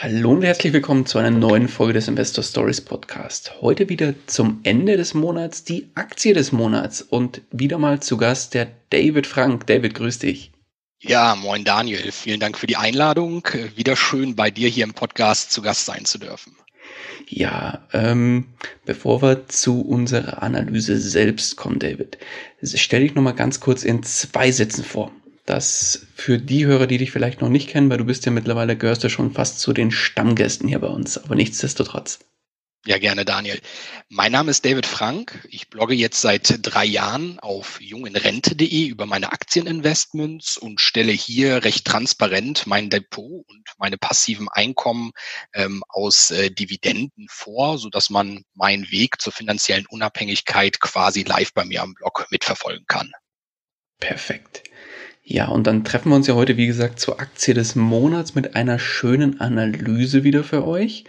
Hallo und herzlich willkommen zu einer neuen Folge des Investor Stories Podcast. Heute wieder zum Ende des Monats die Aktie des Monats und wieder mal zu Gast der David Frank. David, grüß dich. Ja, moin Daniel. Vielen Dank für die Einladung. Wieder schön bei dir hier im Podcast zu Gast sein zu dürfen. Ja, ähm, bevor wir zu unserer Analyse selbst kommen, David, stell dich nochmal ganz kurz in zwei Sätzen vor dass für die Hörer, die dich vielleicht noch nicht kennen, weil du bist ja mittlerweile, gehörst du schon fast zu den Stammgästen hier bei uns, aber nichtsdestotrotz. Ja, gerne, Daniel. Mein Name ist David Frank. Ich blogge jetzt seit drei Jahren auf jungenrente.de über meine Aktieninvestments und stelle hier recht transparent mein Depot und meine passiven Einkommen ähm, aus äh, Dividenden vor, so dass man meinen Weg zur finanziellen Unabhängigkeit quasi live bei mir am Blog mitverfolgen kann. Perfekt. Ja, und dann treffen wir uns ja heute, wie gesagt, zur Aktie des Monats mit einer schönen Analyse wieder für euch.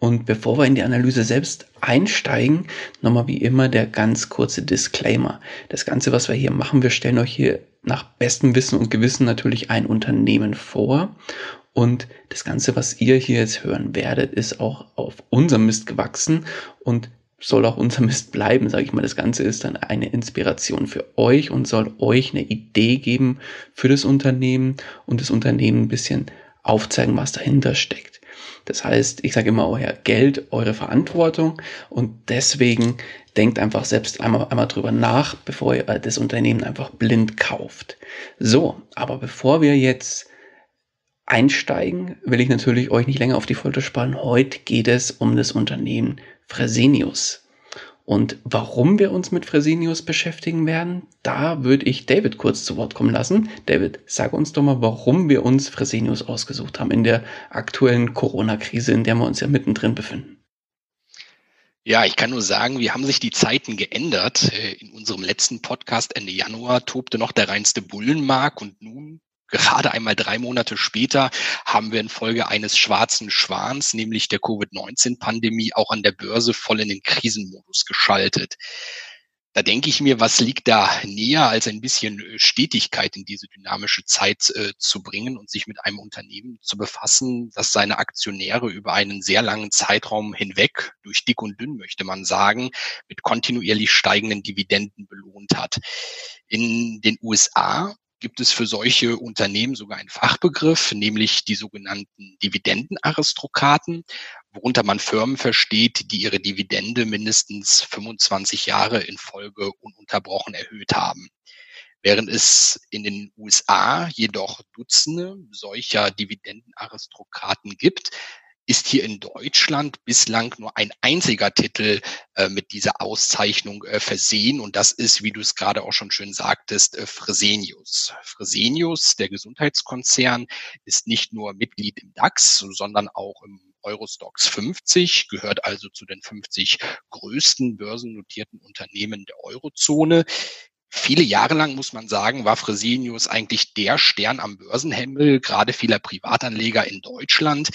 Und bevor wir in die Analyse selbst einsteigen, nochmal wie immer der ganz kurze Disclaimer. Das Ganze, was wir hier machen, wir stellen euch hier nach bestem Wissen und Gewissen natürlich ein Unternehmen vor. Und das Ganze, was ihr hier jetzt hören werdet, ist auch auf unserem Mist gewachsen. Und soll auch unser Mist bleiben, sage ich mal. Das Ganze ist dann eine Inspiration für euch und soll euch eine Idee geben für das Unternehmen und das Unternehmen ein bisschen aufzeigen, was dahinter steckt. Das heißt, ich sage immer, euer Geld, eure Verantwortung und deswegen denkt einfach selbst einmal, einmal drüber nach, bevor ihr das Unternehmen einfach blind kauft. So, aber bevor wir jetzt einsteigen, will ich natürlich euch nicht länger auf die Folter sparen. Heute geht es um das Unternehmen Fresenius. Und warum wir uns mit Fresenius beschäftigen werden, da würde ich David kurz zu Wort kommen lassen. David, sag uns doch mal, warum wir uns Fresenius ausgesucht haben in der aktuellen Corona-Krise, in der wir uns ja mittendrin befinden. Ja, ich kann nur sagen, wir haben sich die Zeiten geändert. Äh, in unserem letzten Podcast Ende Januar tobte noch der reinste Bullenmark und nun gerade einmal drei Monate später haben wir infolge eines schwarzen Schwans, nämlich der Covid-19-Pandemie, auch an der Börse voll in den Krisenmodus geschaltet. Da denke ich mir, was liegt da näher, als ein bisschen äh, Stetigkeit in diese dynamische Zeit äh, zu bringen und sich mit einem Unternehmen zu befassen, das seine Aktionäre über einen sehr langen Zeitraum hinweg, durch dick und dünn möchte man sagen, mit kontinuierlich steigenden Dividenden belohnt hat. In den USA gibt es für solche Unternehmen sogar einen Fachbegriff, nämlich die sogenannten Dividendenaristokraten, worunter man Firmen versteht, die ihre Dividende mindestens 25 Jahre in Folge ununterbrochen erhöht haben. Während es in den USA jedoch Dutzende solcher Dividendenaristokraten gibt, ist hier in Deutschland bislang nur ein einziger Titel äh, mit dieser Auszeichnung äh, versehen und das ist, wie du es gerade auch schon schön sagtest, äh, Fresenius. Fresenius, der Gesundheitskonzern, ist nicht nur Mitglied im DAX, sondern auch im Eurostox 50, gehört also zu den 50 größten börsennotierten Unternehmen der Eurozone. Viele Jahre lang, muss man sagen, war Fresenius eigentlich der Stern am Börsenhimmel, gerade vieler Privatanleger in Deutschland.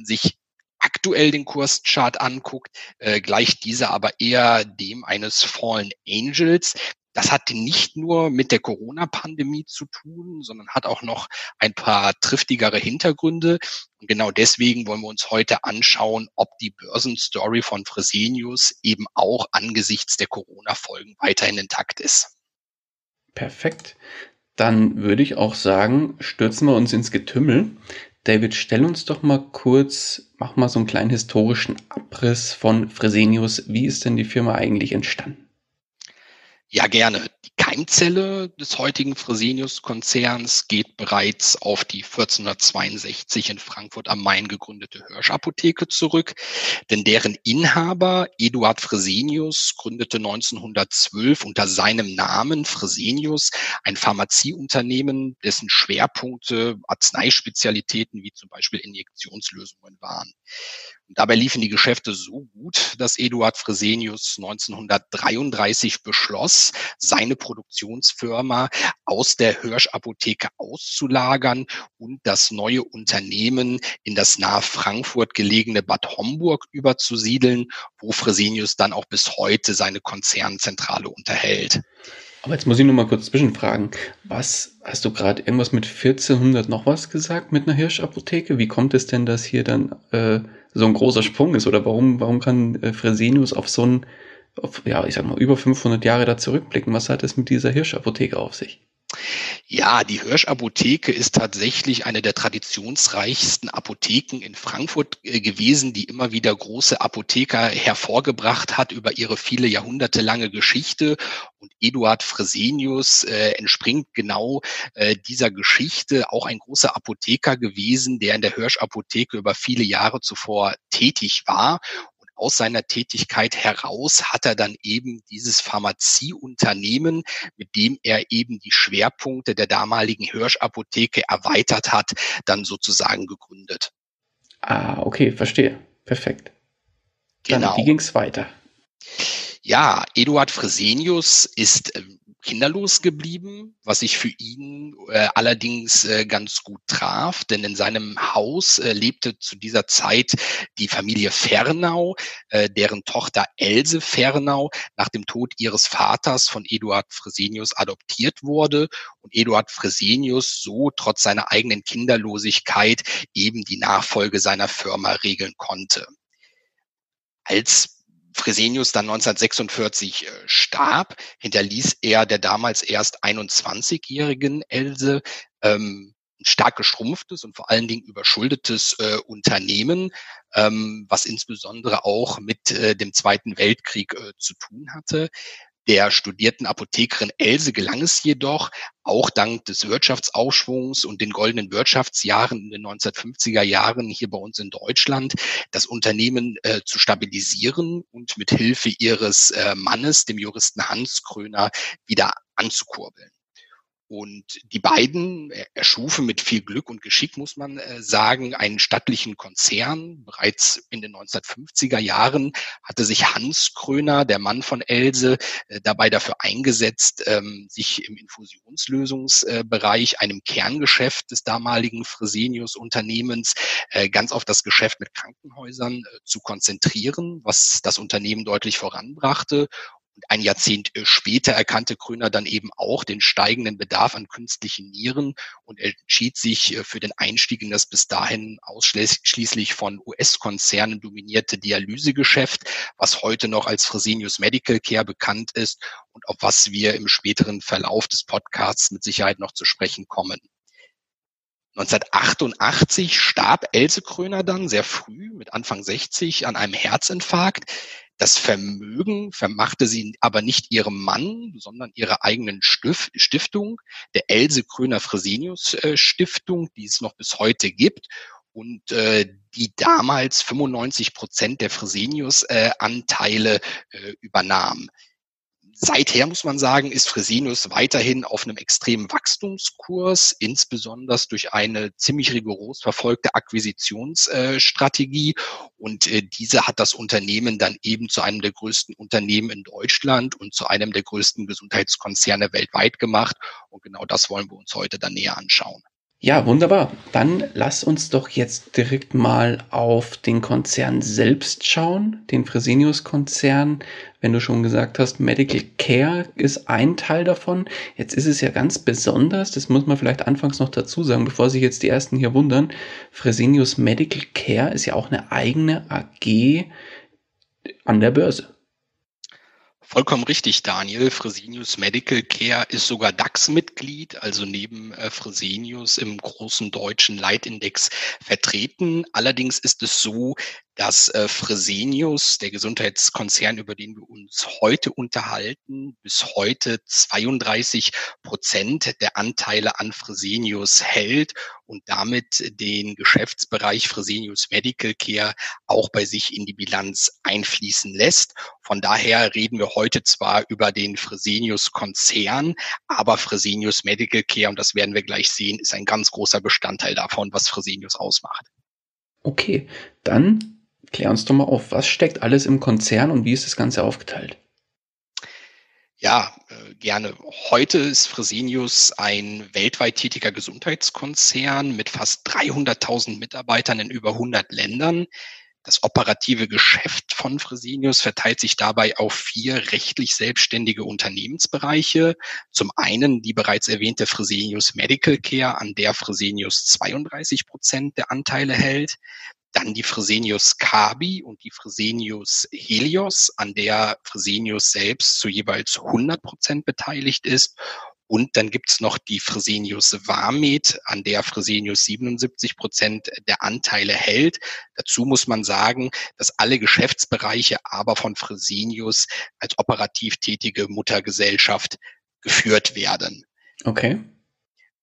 Man sich aktuell den Kurschart anguckt, äh, gleicht dieser aber eher dem eines Fallen Angels. Das hat nicht nur mit der Corona-Pandemie zu tun, sondern hat auch noch ein paar triftigere Hintergründe. Und genau deswegen wollen wir uns heute anschauen, ob die Börsenstory von Fresenius eben auch angesichts der Corona-Folgen weiterhin intakt ist. Perfekt. Dann würde ich auch sagen, stürzen wir uns ins Getümmel. David, stell uns doch mal kurz, mach mal so einen kleinen historischen Abriss von Fresenius. Wie ist denn die Firma eigentlich entstanden? Ja, gerne. Die Keimzelle des heutigen Fresenius-Konzerns geht bereits auf die 1462 in Frankfurt am Main gegründete Hirsch-Apotheke zurück, denn deren Inhaber Eduard Fresenius gründete 1912 unter seinem Namen Fresenius ein Pharmazieunternehmen, dessen Schwerpunkte Arzneispezialitäten wie zum Beispiel Injektionslösungen waren. Dabei liefen die Geschäfte so gut, dass Eduard Fresenius 1933 beschloss, seine Produktionsfirma aus der Hirsch-Apotheke auszulagern und das neue Unternehmen in das nahe Frankfurt gelegene Bad Homburg überzusiedeln, wo Fresenius dann auch bis heute seine Konzernzentrale unterhält. Aber jetzt muss ich noch mal kurz zwischenfragen. Was hast du gerade irgendwas mit 1400 noch was gesagt mit einer Hirschapotheke? Wie kommt es denn, dass hier dann äh, so ein großer Sprung ist? Oder warum, warum kann äh, Fresenius auf so ein, auf, ja, ich sag mal, über 500 Jahre da zurückblicken? Was hat es mit dieser Hirschapotheke auf sich? Ja, die Hirsch-Apotheke ist tatsächlich eine der traditionsreichsten Apotheken in Frankfurt äh, gewesen, die immer wieder große Apotheker hervorgebracht hat über ihre viele Jahrhunderte lange Geschichte. Und Eduard Fresenius äh, entspringt genau äh, dieser Geschichte, auch ein großer Apotheker gewesen, der in der Hirsch-Apotheke über viele Jahre zuvor tätig war aus seiner Tätigkeit heraus hat er dann eben dieses Pharmazieunternehmen, mit dem er eben die Schwerpunkte der damaligen Hirsch-Apotheke erweitert hat, dann sozusagen gegründet. Ah, okay, verstehe. Perfekt. Dann, genau. wie ging es weiter? Ja, Eduard Fresenius ist ähm, kinderlos geblieben, was sich für ihn äh, allerdings äh, ganz gut traf, denn in seinem Haus äh, lebte zu dieser Zeit die Familie Fernau, äh, deren Tochter Else Fernau nach dem Tod ihres Vaters von Eduard Fresenius adoptiert wurde und Eduard Fresenius so trotz seiner eigenen Kinderlosigkeit eben die Nachfolge seiner Firma regeln konnte. Als Fresenius dann 1946 äh, starb, hinterließ er der damals erst 21-jährigen Else ähm, ein stark geschrumpftes und vor allen Dingen überschuldetes äh, Unternehmen, ähm, was insbesondere auch mit äh, dem Zweiten Weltkrieg äh, zu tun hatte. Der studierten Apothekerin Else gelang es jedoch, auch dank des Wirtschaftsaufschwungs und den goldenen Wirtschaftsjahren in den 1950er Jahren hier bei uns in Deutschland, das Unternehmen äh, zu stabilisieren und mit Hilfe ihres äh, Mannes, dem Juristen Hans Kröner, wieder anzukurbeln. Und die beiden erschufen mit viel Glück und Geschick, muss man äh, sagen, einen stattlichen Konzern. Bereits in den 1950er Jahren hatte sich Hans Kröner, der Mann von Else, äh, dabei dafür eingesetzt, ähm, sich im Infusionslösungsbereich, einem Kerngeschäft des damaligen Fresenius-Unternehmens, äh, ganz auf das Geschäft mit Krankenhäusern zu konzentrieren, was das Unternehmen deutlich voranbrachte ein Jahrzehnt äh, später erkannte Kröner dann eben auch den steigenden Bedarf an künstlichen Nieren und entschied sich äh, für den Einstieg in das bis dahin ausschließlich von US-Konzernen dominierte Dialysegeschäft, was heute noch als Fresenius Medical Care bekannt ist und auf was wir im späteren Verlauf des Podcasts mit Sicherheit noch zu sprechen kommen. 1988 starb Else Kröner dann sehr früh mit Anfang 60 an einem Herzinfarkt. Das Vermögen vermachte sie aber nicht ihrem Mann, sondern ihrer eigenen Stiftung, der Else Kröner Fresenius äh, Stiftung, die es noch bis heute gibt und äh, die damals 95 Prozent der Fresenius-Anteile äh, übernahm. Seither muss man sagen, ist Fresenius weiterhin auf einem extremen Wachstumskurs, insbesondere durch eine ziemlich rigoros verfolgte Akquisitionsstrategie. Und äh, diese hat das Unternehmen dann eben zu einem der größten Unternehmen in Deutschland und zu einem der größten Gesundheitskonzerne weltweit gemacht. Und genau das wollen wir uns heute dann näher anschauen. Ja, wunderbar. Dann lass uns doch jetzt direkt mal auf den Konzern selbst schauen, den Fresenius-Konzern. Wenn du schon gesagt hast, Medical Care ist ein Teil davon. Jetzt ist es ja ganz besonders, das muss man vielleicht anfangs noch dazu sagen, bevor sich jetzt die ersten hier wundern. Fresenius Medical Care ist ja auch eine eigene AG an der Börse. Vollkommen richtig, Daniel. Fresenius Medical Care ist sogar DAX-Mitglied, also neben äh, Fresenius im großen deutschen Leitindex vertreten. Allerdings ist es so, dass äh, Fresenius, der Gesundheitskonzern, über den wir uns heute unterhalten, bis heute 32 Prozent der Anteile an Fresenius hält und damit den Geschäftsbereich Fresenius Medical Care auch bei sich in die Bilanz einfließen lässt. Von daher reden wir heute zwar über den Fresenius Konzern, aber Fresenius Medical Care, und das werden wir gleich sehen, ist ein ganz großer Bestandteil davon, was Fresenius ausmacht. Okay, dann Klär uns doch mal auf, was steckt alles im Konzern und wie ist das Ganze aufgeteilt? Ja, äh, gerne. Heute ist Fresenius ein weltweit tätiger Gesundheitskonzern mit fast 300.000 Mitarbeitern in über 100 Ländern. Das operative Geschäft von Fresenius verteilt sich dabei auf vier rechtlich selbstständige Unternehmensbereiche. Zum einen die bereits erwähnte Fresenius Medical Care, an der Fresenius 32 Prozent der Anteile hält dann die Fresenius Kabi und die Fresenius Helios, an der Fresenius selbst zu jeweils 100 Prozent beteiligt ist. Und dann gibt's noch die Fresenius Varmed, an der Fresenius 77 Prozent der Anteile hält. Dazu muss man sagen, dass alle Geschäftsbereiche aber von Fresenius als operativ tätige Muttergesellschaft geführt werden. Okay.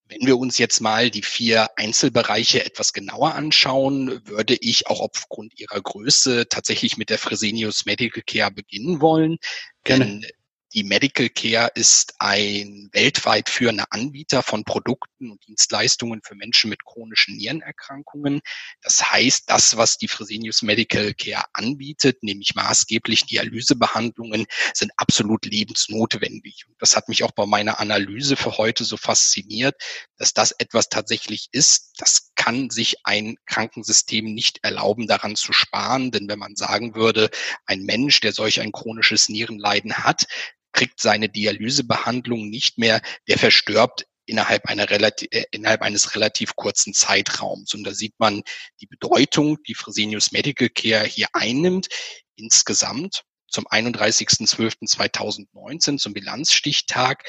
Wenn wir uns jetzt mal die vier Einzelbereiche etwas genauer anschauen, würde ich auch aufgrund ihrer Größe tatsächlich mit der Fresenius Medical Care beginnen wollen. Gerne. Denn die Medical Care ist ein weltweit führender Anbieter von Produkten und Dienstleistungen für Menschen mit chronischen Nierenerkrankungen. Das heißt, das, was die Fresenius Medical Care anbietet, nämlich maßgeblich Dialysebehandlungen, sind absolut lebensnotwendig. Und das hat mich auch bei meiner Analyse für heute so fasziniert, dass das etwas tatsächlich ist. Das kann sich ein Krankensystem nicht erlauben, daran zu sparen. Denn wenn man sagen würde, ein Mensch, der solch ein chronisches Nierenleiden hat, kriegt seine Dialysebehandlung nicht mehr, der verstirbt innerhalb, einer relativ, äh, innerhalb eines relativ kurzen Zeitraums. Und da sieht man die Bedeutung, die Fresenius Medical Care hier einnimmt. Insgesamt zum 31.12.2019, zum Bilanzstichtag,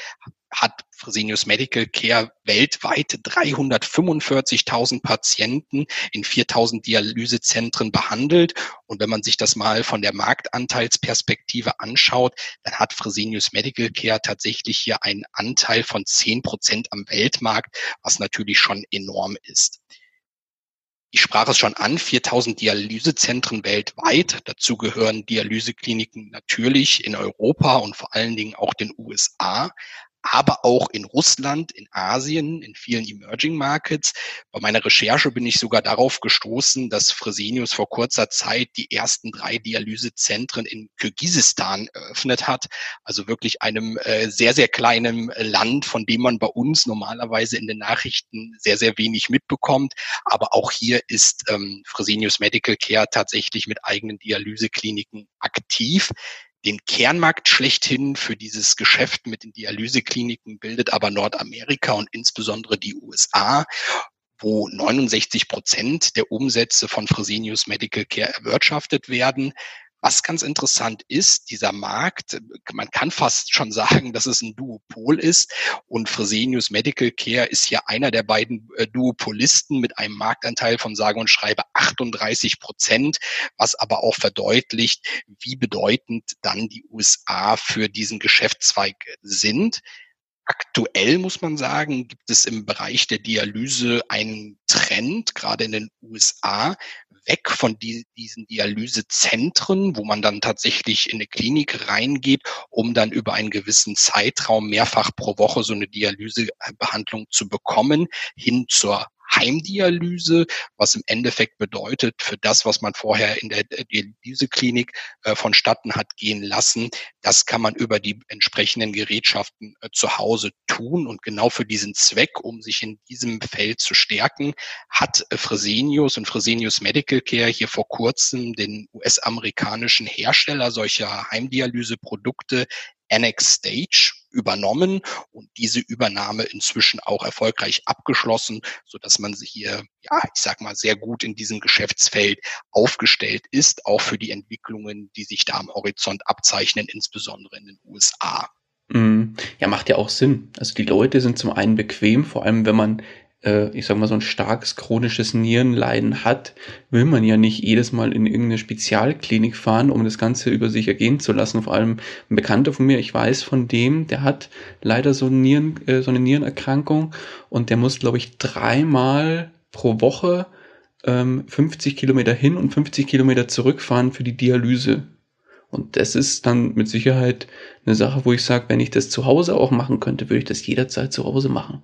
hat Fresenius Medical Care weltweit 345.000 Patienten in 4.000 Dialysezentren behandelt. Und wenn man sich das mal von der Marktanteilsperspektive anschaut, dann hat Fresenius Medical Care tatsächlich hier einen Anteil von 10 Prozent am Weltmarkt, was natürlich schon enorm ist. Ich sprach es schon an, 4000 Dialysezentren weltweit. Dazu gehören Dialysekliniken natürlich in Europa und vor allen Dingen auch den USA aber auch in Russland, in Asien, in vielen Emerging Markets. Bei meiner Recherche bin ich sogar darauf gestoßen, dass Fresenius vor kurzer Zeit die ersten drei Dialysezentren in Kirgisistan eröffnet hat. Also wirklich einem äh, sehr, sehr kleinen Land, von dem man bei uns normalerweise in den Nachrichten sehr, sehr wenig mitbekommt. Aber auch hier ist ähm, Fresenius Medical Care tatsächlich mit eigenen Dialysekliniken aktiv. Den Kernmarkt schlechthin für dieses Geschäft mit den Dialysekliniken bildet aber Nordamerika und insbesondere die USA wo 69 Prozent der Umsätze von Fresenius Medical Care erwirtschaftet werden. Was ganz interessant ist, dieser Markt, man kann fast schon sagen, dass es ein Duopol ist und Fresenius Medical Care ist hier einer der beiden äh, Duopolisten mit einem Marktanteil von sage und schreibe 38 Prozent, was aber auch verdeutlicht, wie bedeutend dann die USA für diesen Geschäftszweig sind. Aktuell muss man sagen, gibt es im Bereich der Dialyse einen Trend, gerade in den USA, weg von die, diesen Dialysezentren, wo man dann tatsächlich in eine Klinik reingeht, um dann über einen gewissen Zeitraum mehrfach pro Woche so eine Dialysebehandlung zu bekommen, hin zur Heimdialyse, was im Endeffekt bedeutet, für das, was man vorher in der Dialyseklinik äh, vonstatten hat gehen lassen, das kann man über die entsprechenden Gerätschaften äh, zu Hause tun. Und genau für diesen Zweck, um sich in diesem Feld zu stärken, hat äh, Fresenius und Fresenius Medical Care hier vor kurzem den US-amerikanischen Hersteller solcher Heimdialyseprodukte Annex Stage übernommen und diese Übernahme inzwischen auch erfolgreich abgeschlossen, so dass man sich hier, ja, ich sag mal, sehr gut in diesem Geschäftsfeld aufgestellt ist, auch für die Entwicklungen, die sich da am Horizont abzeichnen, insbesondere in den USA. Mhm. Ja, macht ja auch Sinn. Also die Leute sind zum einen bequem, vor allem wenn man äh, ich sag mal, so ein starkes chronisches Nierenleiden hat, will man ja nicht jedes Mal in irgendeine Spezialklinik fahren, um das Ganze über sich ergehen zu lassen. Vor allem ein Bekannter von mir, ich weiß von dem, der hat leider so, Nieren, äh, so eine Nierenerkrankung und der muss, glaube ich, dreimal pro Woche ähm, 50 Kilometer hin und 50 Kilometer zurückfahren für die Dialyse. Und das ist dann mit Sicherheit eine Sache, wo ich sage, wenn ich das zu Hause auch machen könnte, würde ich das jederzeit zu Hause machen.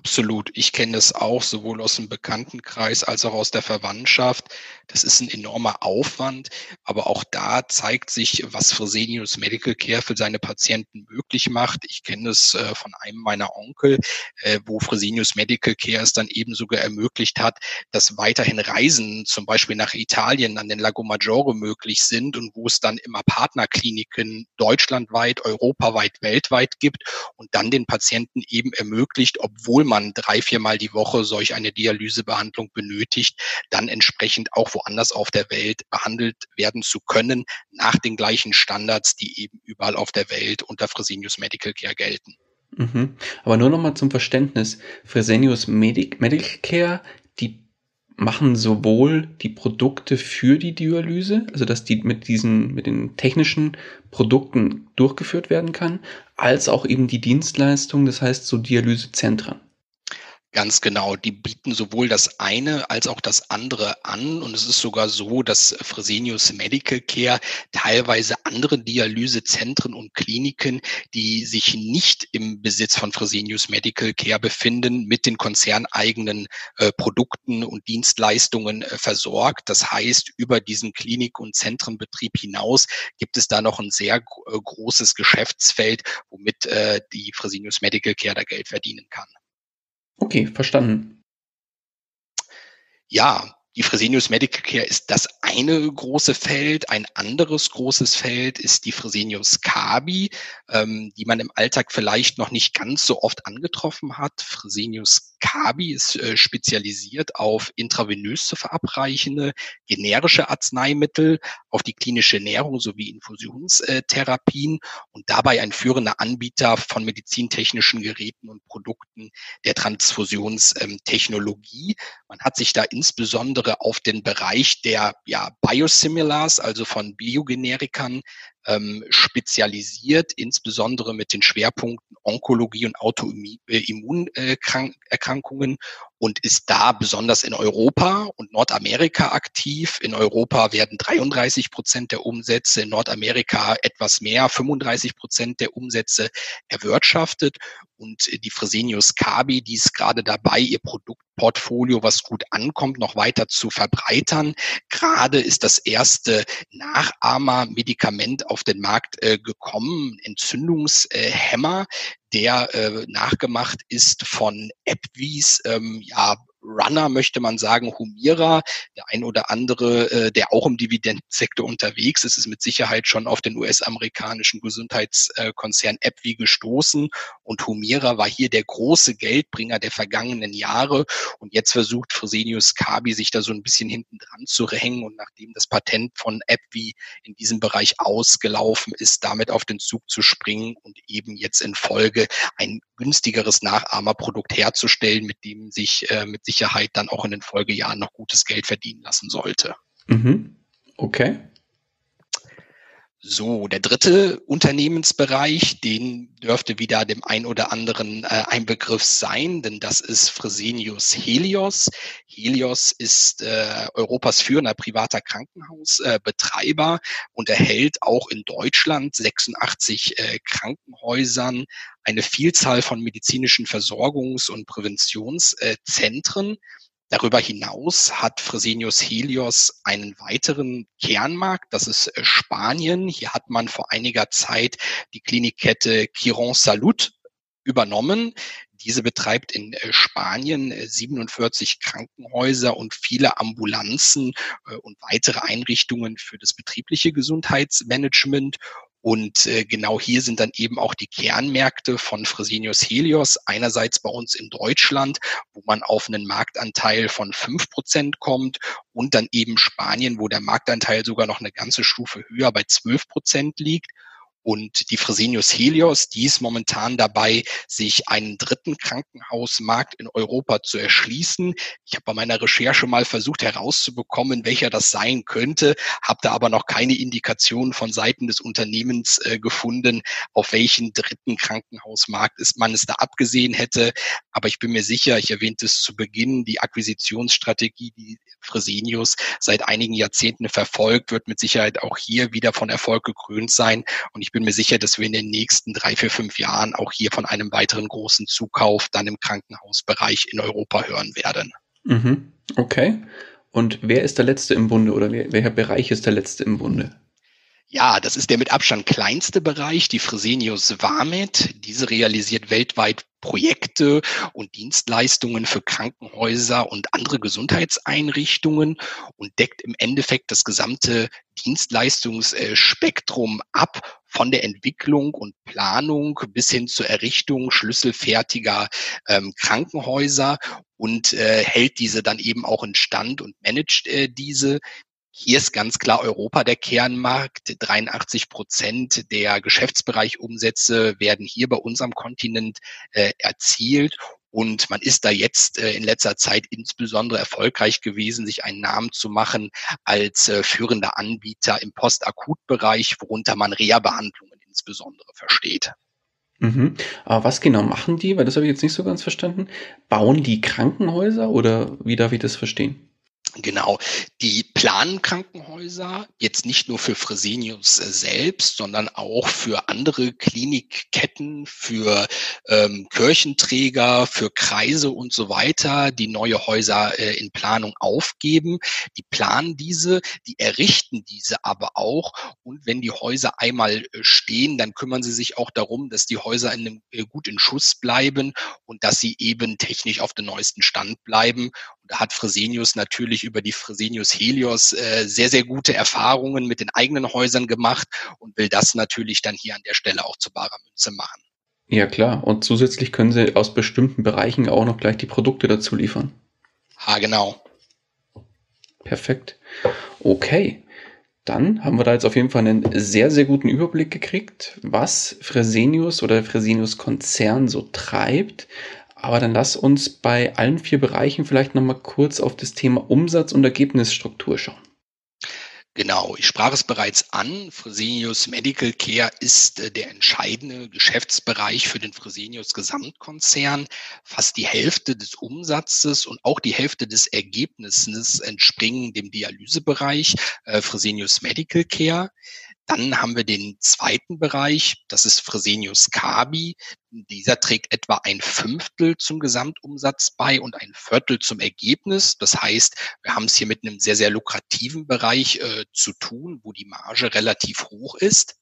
Absolut. Ich kenne es auch sowohl aus dem Bekanntenkreis als auch aus der Verwandtschaft. Das ist ein enormer Aufwand, aber auch da zeigt sich, was Fresenius Medical Care für seine Patienten möglich macht. Ich kenne es äh, von einem meiner Onkel, äh, wo Fresenius Medical Care es dann eben sogar ermöglicht hat, dass weiterhin Reisen zum Beispiel nach Italien an den Lago Maggiore möglich sind und wo es dann immer Partnerkliniken deutschlandweit, europaweit, weltweit gibt und dann den Patienten eben ermöglicht, obwohl man drei, viermal die Woche solch eine Dialysebehandlung benötigt, dann entsprechend auch woanders auf der Welt behandelt werden zu können, nach den gleichen Standards, die eben überall auf der Welt unter Fresenius Medical Care gelten. Mhm. Aber nur nochmal zum Verständnis. Fresenius Medic Medical Care, die machen sowohl die Produkte für die Dialyse, also dass die mit diesen, mit den technischen Produkten durchgeführt werden kann, als auch eben die Dienstleistung, das heißt so Dialysezentren. Ganz genau. Die bieten sowohl das eine als auch das andere an. Und es ist sogar so, dass Fresenius Medical Care teilweise andere Dialysezentren und Kliniken, die sich nicht im Besitz von Fresenius Medical Care befinden, mit den konzerneigenen äh, Produkten und Dienstleistungen äh, versorgt. Das heißt, über diesen Klinik- und Zentrenbetrieb hinaus gibt es da noch ein sehr äh, großes Geschäftsfeld, womit äh, die Fresenius Medical Care da Geld verdienen kann. Okay, verstanden. Ja, die Fresenius Medical Care ist das eine große Feld. Ein anderes großes Feld ist die Fresenius Kabi, ähm, die man im Alltag vielleicht noch nicht ganz so oft angetroffen hat. Fresenius Kabi ist äh, spezialisiert auf intravenös zu verabreichende generische Arzneimittel, auf die klinische Ernährung sowie Infusionstherapien und dabei ein führender Anbieter von medizintechnischen Geräten und Produkten der Transfusionstechnologie. Man hat sich da insbesondere auf den Bereich der ja, Biosimilars, also von Biogenerikern, ähm, spezialisiert, insbesondere mit den Schwerpunkten Onkologie und Autoimmunerkrankungen und ist da besonders in Europa und Nordamerika aktiv. In Europa werden 33 Prozent der Umsätze, in Nordamerika etwas mehr, 35 Prozent der Umsätze erwirtschaftet. Und die Fresenius Kabi, die ist gerade dabei, ihr Produktportfolio, was gut ankommt, noch weiter zu verbreitern. Gerade ist das erste Nachahmer-Medikament auf den Markt äh, gekommen, Entzündungshemmer, der äh, nachgemacht ist von AppWies, ähm, ja, Runner, möchte man sagen, Humira, der ein oder andere, äh, der auch im Dividendensektor unterwegs ist, ist mit Sicherheit schon auf den US-amerikanischen Gesundheitskonzern AbbVie gestoßen. Und Humira war hier der große Geldbringer der vergangenen Jahre. Und jetzt versucht Fresenius Kabi sich da so ein bisschen hinten dran zu hängen. Und nachdem das Patent von AbbVie in diesem Bereich ausgelaufen ist, damit auf den Zug zu springen und eben jetzt in Folge ein günstigeres Nachahmerprodukt herzustellen, mit dem sich äh, mit Sicherheit dann auch in den Folgejahren noch gutes Geld verdienen lassen sollte. Mhm. Okay. So, der dritte Unternehmensbereich, den dürfte wieder dem ein oder anderen äh, ein Begriff sein, denn das ist Fresenius Helios. Helios ist äh, Europas führender privater Krankenhausbetreiber äh, und erhält auch in Deutschland 86 äh, Krankenhäusern eine Vielzahl von medizinischen Versorgungs- und Präventionszentren. Darüber hinaus hat Fresenius Helios einen weiteren Kernmarkt, das ist äh, Spanien. Hier hat man vor einiger Zeit die Klinikkette Quiron Salud übernommen. Diese betreibt in äh, Spanien 47 äh, Krankenhäuser und viele Ambulanzen und weitere Einrichtungen für das betriebliche Gesundheitsmanagement und äh, genau hier sind dann eben auch die Kernmärkte von Fresenius Helios. Einerseits bei uns in Deutschland, wo man auf einen Marktanteil von fünf Prozent kommt und dann eben Spanien, wo der Marktanteil sogar noch eine ganze Stufe höher bei zwölf Prozent liegt. Und die Fresenius Helios, die ist momentan dabei, sich einen dritten Krankenhausmarkt in Europa zu erschließen. Ich habe bei meiner Recherche mal versucht herauszubekommen, welcher das sein könnte, habe da aber noch keine Indikationen von Seiten des Unternehmens äh, gefunden, auf welchen dritten Krankenhausmarkt ist man es da abgesehen hätte. Aber ich bin mir sicher, ich erwähnte es zu Beginn, die Akquisitionsstrategie, die Fresenius seit einigen Jahrzehnten verfolgt, wird mit Sicherheit auch hier wieder von Erfolg gekrönt sein. Und ich bin mir sicher, dass wir in den nächsten drei, vier, fünf Jahren auch hier von einem weiteren großen Zukauf dann im Krankenhausbereich in Europa hören werden. Mhm. Okay. Und wer ist der Letzte im Bunde oder wer, welcher Bereich ist der Letzte im Bunde? Ja, das ist der mit Abstand kleinste Bereich, die Fresenius Vamed. Diese realisiert weltweit Projekte und Dienstleistungen für Krankenhäuser und andere Gesundheitseinrichtungen und deckt im Endeffekt das gesamte Dienstleistungsspektrum ab, von der Entwicklung und Planung bis hin zur Errichtung schlüsselfertiger ähm, Krankenhäuser und äh, hält diese dann eben auch in Stand und managt äh, diese. Hier ist ganz klar Europa der Kernmarkt. 83 Prozent der Geschäftsbereichumsätze werden hier bei uns am Kontinent äh, erzielt. Und man ist da jetzt äh, in letzter Zeit insbesondere erfolgreich gewesen, sich einen Namen zu machen als äh, führender Anbieter im Postakutbereich, worunter man Reha-Behandlungen insbesondere versteht. Mhm. Aber was genau machen die? Weil das habe ich jetzt nicht so ganz verstanden. Bauen die Krankenhäuser oder wie darf ich das verstehen? Genau, die planen Krankenhäuser jetzt nicht nur für Fresenius äh, selbst, sondern auch für andere Klinikketten, für ähm, Kirchenträger, für Kreise und so weiter, die neue Häuser äh, in Planung aufgeben. Die planen diese, die errichten diese aber auch. Und wenn die Häuser einmal äh, stehen, dann kümmern sie sich auch darum, dass die Häuser in einem, äh, gut in Schuss bleiben und dass sie eben technisch auf den neuesten Stand bleiben. Hat Fresenius natürlich über die Fresenius Helios äh, sehr, sehr gute Erfahrungen mit den eigenen Häusern gemacht und will das natürlich dann hier an der Stelle auch zu barer Münze machen. Ja klar, und zusätzlich können Sie aus bestimmten Bereichen auch noch gleich die Produkte dazu liefern. Ha, genau. Perfekt. Okay. Dann haben wir da jetzt auf jeden Fall einen sehr, sehr guten Überblick gekriegt, was Fresenius oder der Fresenius Konzern so treibt, aber dann lass uns bei allen vier Bereichen vielleicht nochmal kurz auf das Thema Umsatz und Ergebnisstruktur schauen. Genau, ich sprach es bereits an. Fresenius Medical Care ist äh, der entscheidende Geschäftsbereich für den Fresenius Gesamtkonzern. Fast die Hälfte des Umsatzes und auch die Hälfte des Ergebnisses entspringen dem Dialysebereich äh, Fresenius Medical Care. Dann haben wir den zweiten Bereich, das ist Fresenius Kabi. Dieser trägt etwa ein Fünftel zum Gesamtumsatz bei und ein Viertel zum Ergebnis. Das heißt, wir haben es hier mit einem sehr, sehr lukrativen Bereich äh, zu tun, wo die Marge relativ hoch ist.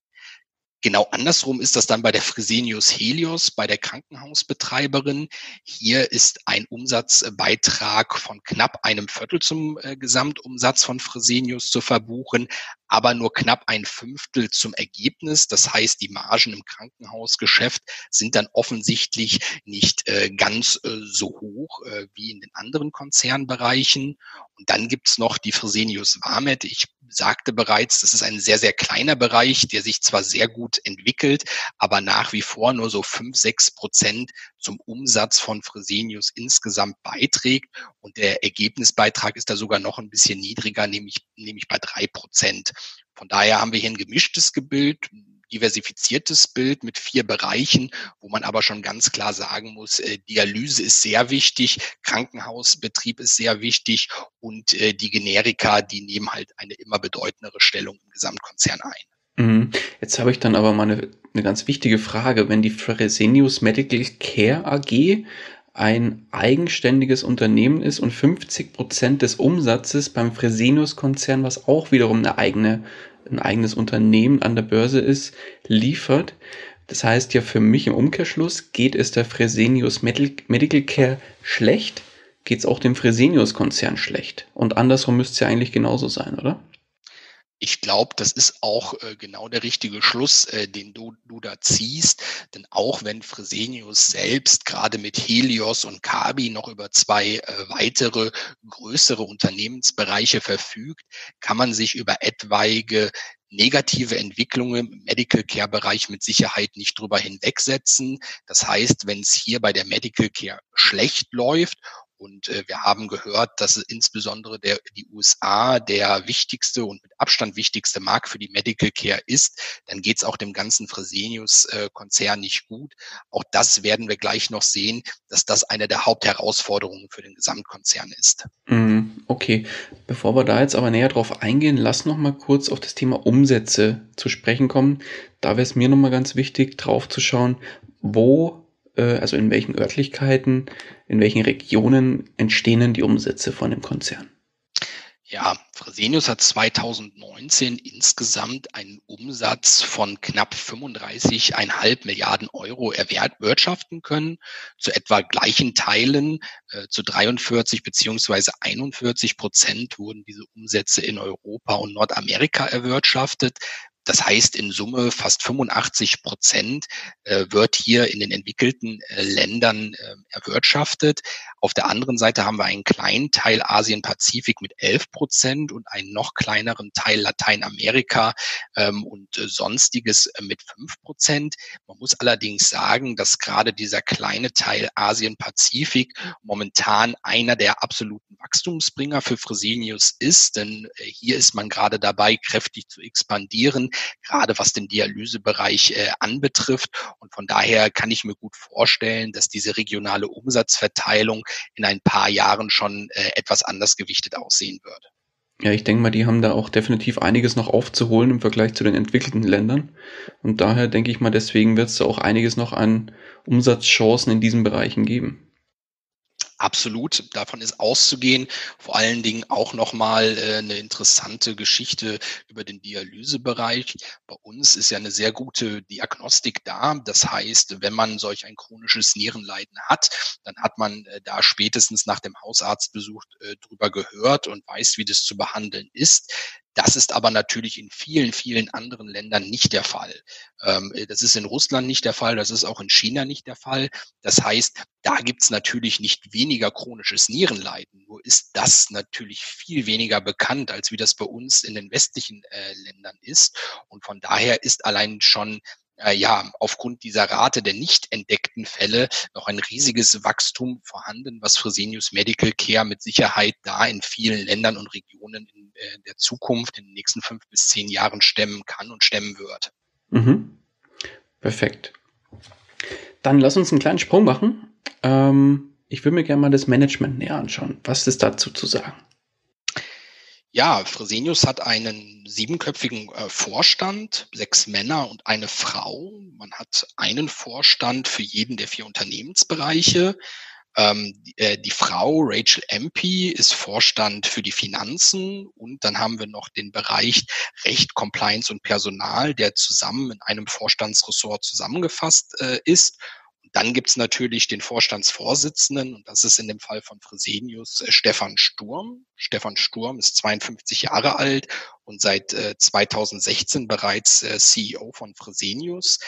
Genau andersrum ist das dann bei der Fresenius Helios, bei der Krankenhausbetreiberin. Hier ist ein Umsatzbeitrag von knapp einem Viertel zum äh, Gesamtumsatz von Fresenius zu verbuchen, aber nur knapp ein Fünftel zum Ergebnis. Das heißt, die Margen im Krankenhausgeschäft sind dann offensichtlich nicht äh, ganz äh, so hoch äh, wie in den anderen Konzernbereichen. Und dann gibt's noch die Fresenius Vamed. Ich sagte bereits, das ist ein sehr, sehr kleiner Bereich, der sich zwar sehr gut entwickelt, aber nach wie vor nur so fünf, sechs Prozent zum Umsatz von Fresenius insgesamt beiträgt. Und der Ergebnisbeitrag ist da sogar noch ein bisschen niedriger, nämlich, nämlich bei drei Prozent. Von daher haben wir hier ein gemischtes Gebild, diversifiziertes Bild mit vier Bereichen, wo man aber schon ganz klar sagen muss, äh, Dialyse ist sehr wichtig, Krankenhausbetrieb ist sehr wichtig und äh, die Generika, die nehmen halt eine immer bedeutendere Stellung im Gesamtkonzern ein. Mhm. Jetzt habe ich dann aber mal eine, eine ganz wichtige Frage. Wenn die Fresenius Medical Care AG ein eigenständiges Unternehmen ist und 50 Prozent des Umsatzes beim Fresenius-Konzern, was auch wiederum eine eigene ein eigenes Unternehmen an der Börse ist, liefert. Das heißt ja für mich im Umkehrschluss, geht es der Fresenius Medical Care schlecht, geht es auch dem Fresenius-Konzern schlecht. Und andersrum müsste es ja eigentlich genauso sein, oder? Ich glaube, das ist auch äh, genau der richtige Schluss, äh, den du, du da ziehst. Denn auch wenn Fresenius selbst gerade mit Helios und Kabi noch über zwei äh, weitere größere Unternehmensbereiche verfügt, kann man sich über etwaige negative Entwicklungen im Medical Care Bereich mit Sicherheit nicht drüber hinwegsetzen. Das heißt, wenn es hier bei der Medical Care schlecht läuft und äh, wir haben gehört, dass insbesondere der, die USA der wichtigste und mit Abstand wichtigste Markt für die Medical Care ist. Dann geht es auch dem ganzen Fresenius-Konzern äh, nicht gut. Auch das werden wir gleich noch sehen, dass das eine der Hauptherausforderungen für den Gesamtkonzern ist. Mhm, okay, bevor wir da jetzt aber näher drauf eingehen, lass noch mal kurz auf das Thema Umsätze zu sprechen kommen. Da wäre es mir noch mal ganz wichtig, drauf zu schauen, wo also in welchen Örtlichkeiten, in welchen Regionen entstehen denn die Umsätze von dem Konzern? Ja, Fresenius hat 2019 insgesamt einen Umsatz von knapp 35,5 Milliarden Euro erwirtschaften können. Zu etwa gleichen Teilen, äh, zu 43 beziehungsweise 41 Prozent wurden diese Umsätze in Europa und Nordamerika erwirtschaftet. Das heißt, in Summe fast 85 Prozent äh, wird hier in den entwickelten äh, Ländern äh, erwirtschaftet. Auf der anderen Seite haben wir einen kleinen Teil Asien-Pazifik mit 11 Prozent und einen noch kleineren Teil Lateinamerika ähm, und äh, sonstiges äh, mit 5 Prozent. Man muss allerdings sagen, dass gerade dieser kleine Teil Asien-Pazifik momentan einer der absoluten Wachstumsbringer für Fresenius ist, denn äh, hier ist man gerade dabei, kräftig zu expandieren gerade was den Dialysebereich äh, anbetrifft. Und von daher kann ich mir gut vorstellen, dass diese regionale Umsatzverteilung in ein paar Jahren schon äh, etwas anders gewichtet aussehen wird. Ja, ich denke mal, die haben da auch definitiv einiges noch aufzuholen im Vergleich zu den entwickelten Ländern. Und daher denke ich mal, deswegen wird es da auch einiges noch an Umsatzchancen in diesen Bereichen geben. Absolut, davon ist auszugehen. Vor allen Dingen auch nochmal äh, eine interessante Geschichte über den Dialysebereich. Bei uns ist ja eine sehr gute Diagnostik da. Das heißt, wenn man solch ein chronisches Nierenleiden hat, dann hat man äh, da spätestens nach dem Hausarztbesuch äh, drüber gehört und weiß, wie das zu behandeln ist. Das ist aber natürlich in vielen, vielen anderen Ländern nicht der Fall. Ähm, das ist in Russland nicht der Fall, das ist auch in China nicht der Fall. Das heißt, da gibt's natürlich nicht weniger chronisches Nierenleiden. Nur ist das natürlich viel weniger bekannt, als wie das bei uns in den westlichen äh, Ländern ist. Und von daher ist allein schon äh, ja, aufgrund dieser Rate der nicht entdeckten Fälle noch ein riesiges Wachstum vorhanden, was Fresenius Medical Care mit Sicherheit da in vielen Ländern und Regionen in äh, der Zukunft in den nächsten fünf bis zehn Jahren stemmen kann und stemmen wird. Mhm. Perfekt. Dann lass uns einen kleinen Sprung machen. Ähm, ich würde mir gerne mal das Management näher anschauen. Was ist dazu zu sagen? Ja, Fresenius hat einen siebenköpfigen äh, Vorstand, sechs Männer und eine Frau. Man hat einen Vorstand für jeden der vier Unternehmensbereiche. Ähm, die, äh, die Frau Rachel Empey ist Vorstand für die Finanzen und dann haben wir noch den Bereich Recht, Compliance und Personal, der zusammen in einem Vorstandsressort zusammengefasst äh, ist. Dann gibt's natürlich den Vorstandsvorsitzenden und das ist in dem Fall von Fresenius äh, Stefan Sturm. Stefan Sturm ist 52 Jahre alt und seit äh, 2016 bereits äh, CEO von Fresenius.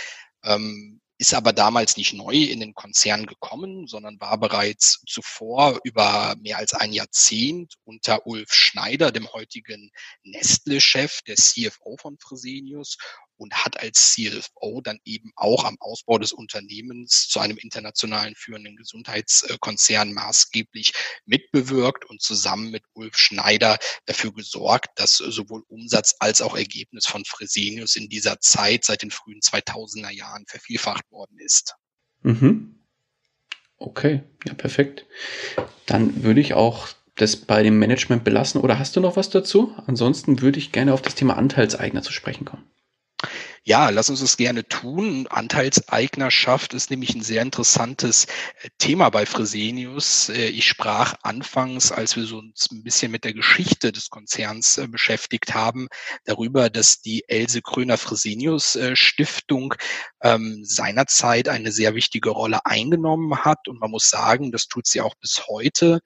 Ähm, ist aber damals nicht neu in den Konzern gekommen, sondern war bereits zuvor über mehr als ein Jahrzehnt unter Ulf Schneider, dem heutigen Nestle-Chef, der CFO von Fresenius und hat als CFO dann eben auch am Ausbau des Unternehmens zu einem internationalen führenden Gesundheitskonzern maßgeblich mitbewirkt und zusammen mit Ulf Schneider dafür gesorgt, dass sowohl Umsatz als auch Ergebnis von Fresenius in dieser Zeit seit den frühen 2000er Jahren vervielfacht worden ist. Mhm. Okay, ja, perfekt. Dann würde ich auch das bei dem Management belassen. Oder hast du noch was dazu? Ansonsten würde ich gerne auf das Thema Anteilseigner zu sprechen kommen. Ja, lass uns das gerne tun. Anteilseignerschaft ist nämlich ein sehr interessantes äh, Thema bei Fresenius. Äh, ich sprach anfangs, als wir uns ein bisschen mit der Geschichte des Konzerns äh, beschäftigt haben, darüber, dass die Else Kröner Fresenius Stiftung ähm, seinerzeit eine sehr wichtige Rolle eingenommen hat. Und man muss sagen, das tut sie auch bis heute.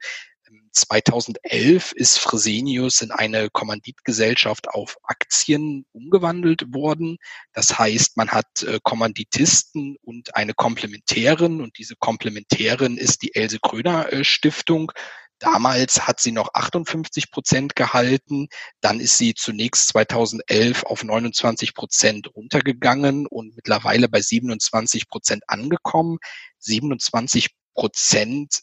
2011 ist Fresenius in eine Kommanditgesellschaft auf Aktien umgewandelt worden. Das heißt, man hat äh, Kommanditisten und eine Komplementärin und diese Komplementärin ist die Else Kröner äh, Stiftung. Damals hat sie noch 58 Prozent gehalten. Dann ist sie zunächst 2011 auf 29 Prozent runtergegangen und mittlerweile bei 27 Prozent angekommen. 27 Prozent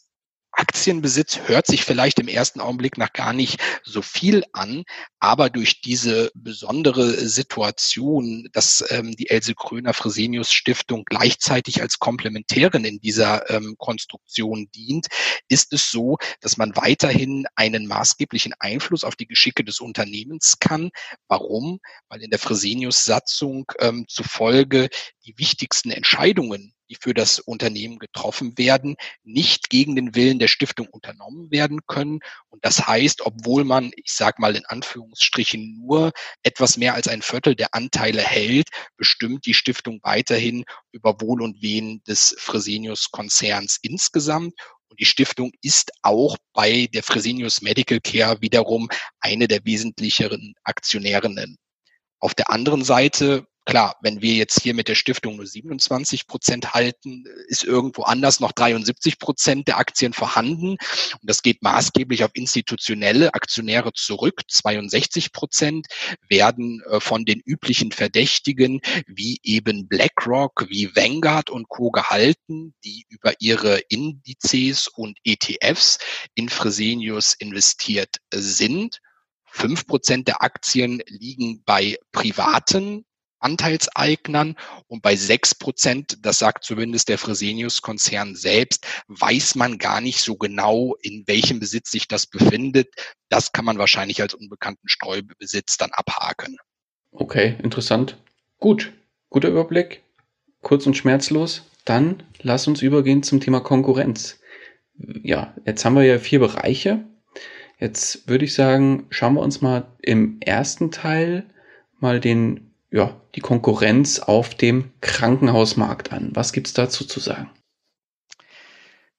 Aktienbesitz hört sich vielleicht im ersten Augenblick nach gar nicht so viel an, aber durch diese besondere Situation, dass ähm, die Else Kröner Fresenius Stiftung gleichzeitig als Komplementärin in dieser ähm, Konstruktion dient, ist es so, dass man weiterhin einen maßgeblichen Einfluss auf die Geschicke des Unternehmens kann. Warum? Weil in der Fresenius-Satzung ähm, zufolge die wichtigsten Entscheidungen die für das Unternehmen getroffen werden, nicht gegen den Willen der Stiftung unternommen werden können. Und das heißt, obwohl man, ich sage mal in Anführungsstrichen, nur etwas mehr als ein Viertel der Anteile hält, bestimmt die Stiftung weiterhin über Wohl und Wehen des Fresenius-Konzerns insgesamt. Und die Stiftung ist auch bei der Fresenius Medical Care wiederum eine der wesentlicheren Aktionärinnen. Auf der anderen Seite Klar, wenn wir jetzt hier mit der Stiftung nur 27 Prozent halten, ist irgendwo anders noch 73 Prozent der Aktien vorhanden. Und das geht maßgeblich auf institutionelle Aktionäre zurück. 62 Prozent werden äh, von den üblichen Verdächtigen wie eben BlackRock, wie Vanguard und Co. gehalten, die über ihre Indizes und ETFs in Fresenius investiert sind. Fünf Prozent der Aktien liegen bei privaten Anteilseignern und bei sechs Prozent, das sagt zumindest der Fresenius-Konzern selbst, weiß man gar nicht so genau, in welchem Besitz sich das befindet. Das kann man wahrscheinlich als unbekannten Streubesitz dann abhaken. Okay, interessant. Gut, guter Überblick. Kurz und schmerzlos. Dann lass uns übergehen zum Thema Konkurrenz. Ja, jetzt haben wir ja vier Bereiche. Jetzt würde ich sagen, schauen wir uns mal im ersten Teil mal den ja, die Konkurrenz auf dem Krankenhausmarkt an. Was gibt's dazu zu sagen?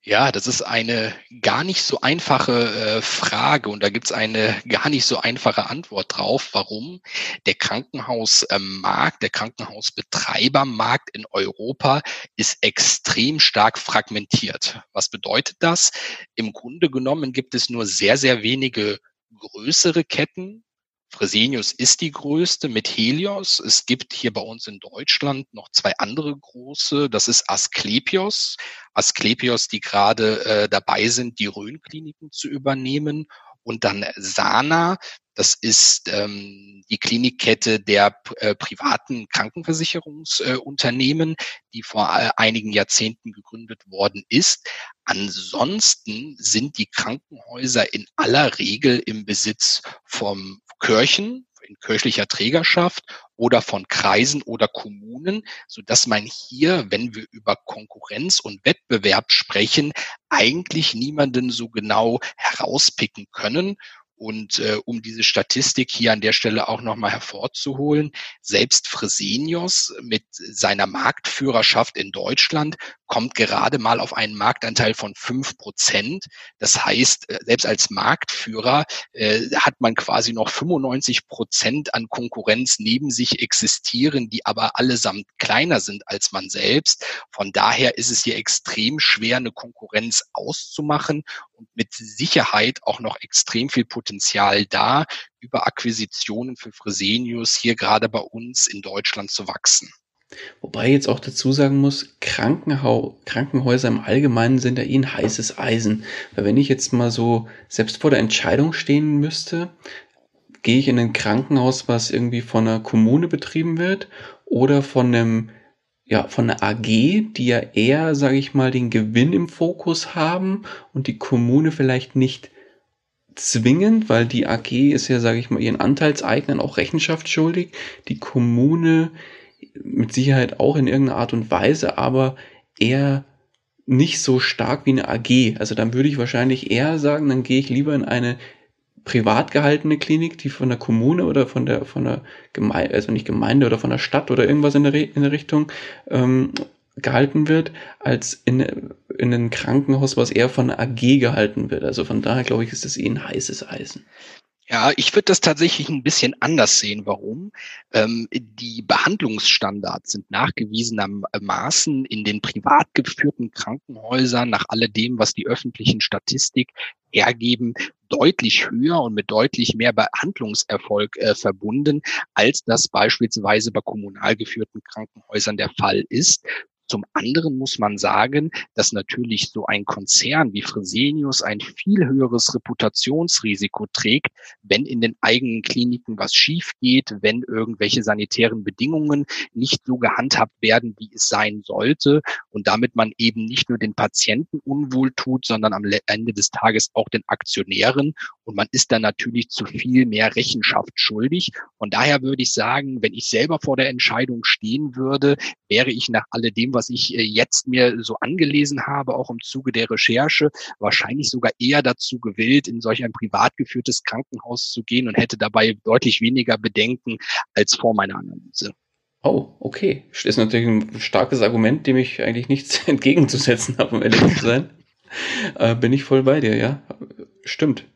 Ja, das ist eine gar nicht so einfache äh, Frage und da gibt's eine gar nicht so einfache Antwort drauf, warum der Krankenhausmarkt, der Krankenhausbetreibermarkt in Europa ist extrem stark fragmentiert. Was bedeutet das? Im Grunde genommen gibt es nur sehr, sehr wenige größere Ketten, Fresenius ist die größte mit Helios. Es gibt hier bei uns in Deutschland noch zwei andere große. Das ist Asklepios. Asklepios, die gerade äh, dabei sind, die Rhön-Kliniken zu übernehmen. Und dann Sana, das ist ähm, die Klinikkette der äh, privaten Krankenversicherungsunternehmen, äh, die vor äh, einigen Jahrzehnten gegründet worden ist. Ansonsten sind die Krankenhäuser in aller Regel im Besitz vom Kirchen, in kirchlicher Trägerschaft oder von Kreisen oder Kommunen, so dass man hier, wenn wir über Konkurrenz und Wettbewerb sprechen, eigentlich niemanden so genau herauspicken können. Und äh, um diese Statistik hier an der Stelle auch nochmal hervorzuholen, selbst Fresenius mit seiner Marktführerschaft in Deutschland kommt gerade mal auf einen Marktanteil von fünf Prozent. Das heißt, äh, selbst als Marktführer äh, hat man quasi noch 95 Prozent an Konkurrenz neben sich existieren, die aber allesamt kleiner sind als man selbst. Von daher ist es hier extrem schwer, eine Konkurrenz auszumachen mit Sicherheit auch noch extrem viel Potenzial da, über Akquisitionen für Fresenius hier gerade bei uns in Deutschland zu wachsen. Wobei jetzt auch dazu sagen muss, Krankenhau Krankenhäuser im Allgemeinen sind ja eh ein heißes Eisen. Weil wenn ich jetzt mal so selbst vor der Entscheidung stehen müsste, gehe ich in ein Krankenhaus, was irgendwie von einer Kommune betrieben wird oder von einem ja, von einer AG, die ja eher, sage ich mal, den Gewinn im Fokus haben und die Kommune vielleicht nicht zwingend, weil die AG ist ja, sage ich mal, ihren Anteilseignern auch Rechenschaft schuldig. Die Kommune mit Sicherheit auch in irgendeiner Art und Weise, aber eher nicht so stark wie eine AG. Also dann würde ich wahrscheinlich eher sagen, dann gehe ich lieber in eine privat gehaltene Klinik, die von der Kommune oder von der von der Gemeinde, also nicht Gemeinde oder von der Stadt oder irgendwas in der, in der Richtung ähm, gehalten wird, als in, in ein Krankenhaus, was eher von AG gehalten wird. Also von daher glaube ich, ist das eh ein heißes Eisen. Ja, ich würde das tatsächlich ein bisschen anders sehen. Warum? Ähm, die Behandlungsstandards sind nachgewiesenermaßen in den privat geführten Krankenhäusern nach alledem, was die öffentlichen Statistik ergeben, deutlich höher und mit deutlich mehr Behandlungserfolg äh, verbunden, als das beispielsweise bei kommunal geführten Krankenhäusern der Fall ist. Zum anderen muss man sagen, dass natürlich so ein Konzern wie Fresenius ein viel höheres Reputationsrisiko trägt, wenn in den eigenen Kliniken was schief geht, wenn irgendwelche sanitären Bedingungen nicht so gehandhabt werden, wie es sein sollte und damit man eben nicht nur den Patienten unwohl tut, sondern am Ende des Tages auch den Aktionären und man ist dann natürlich zu viel mehr Rechenschaft schuldig. Von daher würde ich sagen, wenn ich selber vor der Entscheidung stehen würde, wäre ich nach alledem, was ich äh, jetzt mir so angelesen habe, auch im Zuge der Recherche, wahrscheinlich sogar eher dazu gewillt, in solch ein privat geführtes Krankenhaus zu gehen und hätte dabei deutlich weniger Bedenken als vor meiner Analyse. Oh, okay. Das ist natürlich ein starkes Argument, dem ich eigentlich nichts entgegenzusetzen habe, um ehrlich zu sein. äh, bin ich voll bei dir, ja. Stimmt.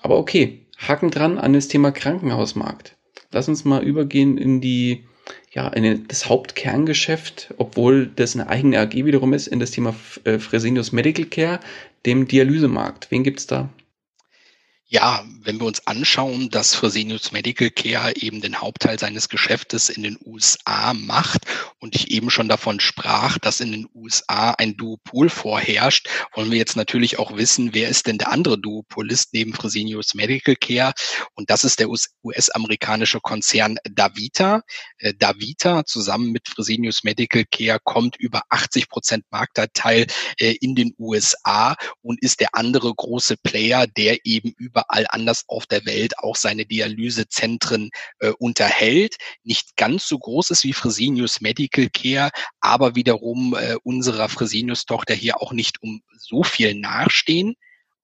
Aber okay, Haken dran an das Thema Krankenhausmarkt. Lass uns mal übergehen in die ja, in das Hauptkerngeschäft, obwohl das eine eigene AG wiederum ist, in das Thema äh, Fresenius Medical Care, dem Dialysemarkt. Wen gibt's da? Ja, wenn wir uns anschauen, dass Fresenius Medical Care eben den Hauptteil seines Geschäftes in den USA macht und ich eben schon davon sprach, dass in den USA ein Duopol vorherrscht, wollen wir jetzt natürlich auch wissen, wer ist denn der andere Duopolist neben Fresenius Medical Care? Und das ist der US-amerikanische Konzern Davita. Äh, Davita zusammen mit Fresenius Medical Care kommt über 80 Prozent Marktanteil äh, in den USA und ist der andere große Player, der eben über überall anders auf der Welt auch seine Dialysezentren äh, unterhält. Nicht ganz so groß ist wie Fresenius Medical Care, aber wiederum äh, unserer Fresenius-Tochter hier auch nicht um so viel nachstehen.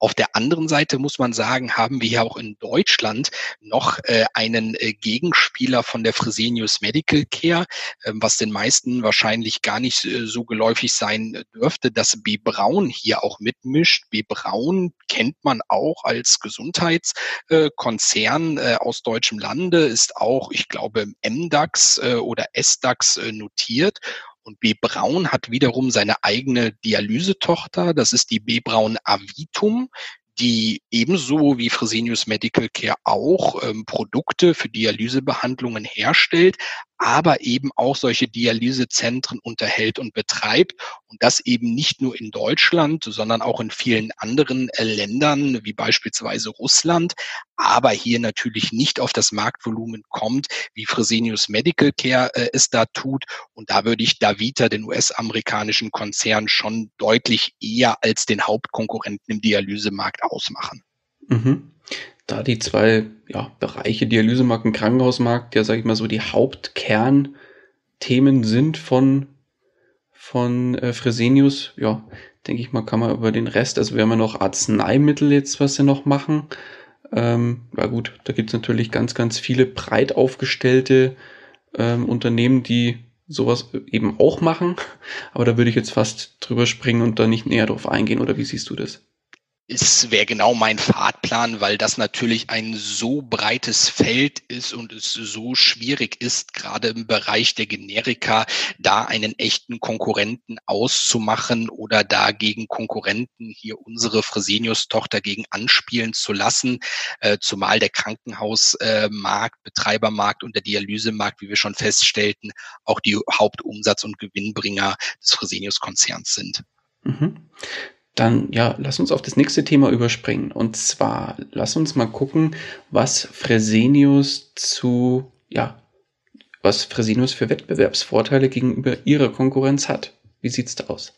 Auf der anderen Seite muss man sagen, haben wir ja auch in Deutschland noch äh, einen äh, Gegenspieler von der Fresenius Medical Care, äh, was den meisten wahrscheinlich gar nicht äh, so geläufig sein dürfte, dass B. Braun hier auch mitmischt. B. Braun kennt man auch als Gesundheitskonzern äh, aus deutschem Lande, ist auch, ich glaube, im MDAX äh, oder SDAX notiert und B. Braun hat wiederum seine eigene Dialysetochter, das ist die B. Braun Avitum, die ebenso wie Fresenius Medical Care auch ähm, Produkte für Dialysebehandlungen herstellt, aber eben auch solche Dialysezentren unterhält und betreibt und das eben nicht nur in Deutschland, sondern auch in vielen anderen äh, Ländern, wie beispielsweise Russland, aber hier natürlich nicht auf das Marktvolumen kommt, wie Fresenius Medical Care äh, es da tut. Und da würde ich Davita, den US-amerikanischen Konzern, schon deutlich eher als den Hauptkonkurrenten im Dialysemarkt ausmachen. Mhm da die zwei ja, Bereiche, Dialysemarkt und Krankenhausmarkt, ja, sag ich mal so, die Hauptkernthemen sind von, von äh, Fresenius, ja, denke ich mal, kann man über den Rest, also wir haben ja noch Arzneimittel jetzt, was sie noch machen. Ähm, ja gut, da gibt es natürlich ganz, ganz viele breit aufgestellte ähm, Unternehmen, die sowas eben auch machen. Aber da würde ich jetzt fast drüber springen und da nicht näher drauf eingehen. Oder wie siehst du das? Es wäre genau mein Fahrplan, weil das natürlich ein so breites Feld ist und es so schwierig ist, gerade im Bereich der Generika, da einen echten Konkurrenten auszumachen oder dagegen Konkurrenten hier unsere Fresenius-Tochter gegen anspielen zu lassen, äh, zumal der Krankenhausmarkt, äh, Betreibermarkt und der Dialysemarkt, wie wir schon feststellten, auch die Hauptumsatz- und Gewinnbringer des Fresenius-Konzerns sind. Mhm. Dann ja, lass uns auf das nächste Thema überspringen. Und zwar, lass uns mal gucken, was Fresenius zu, ja, was Fresenius für Wettbewerbsvorteile gegenüber ihrer Konkurrenz hat. Wie sieht's da aus?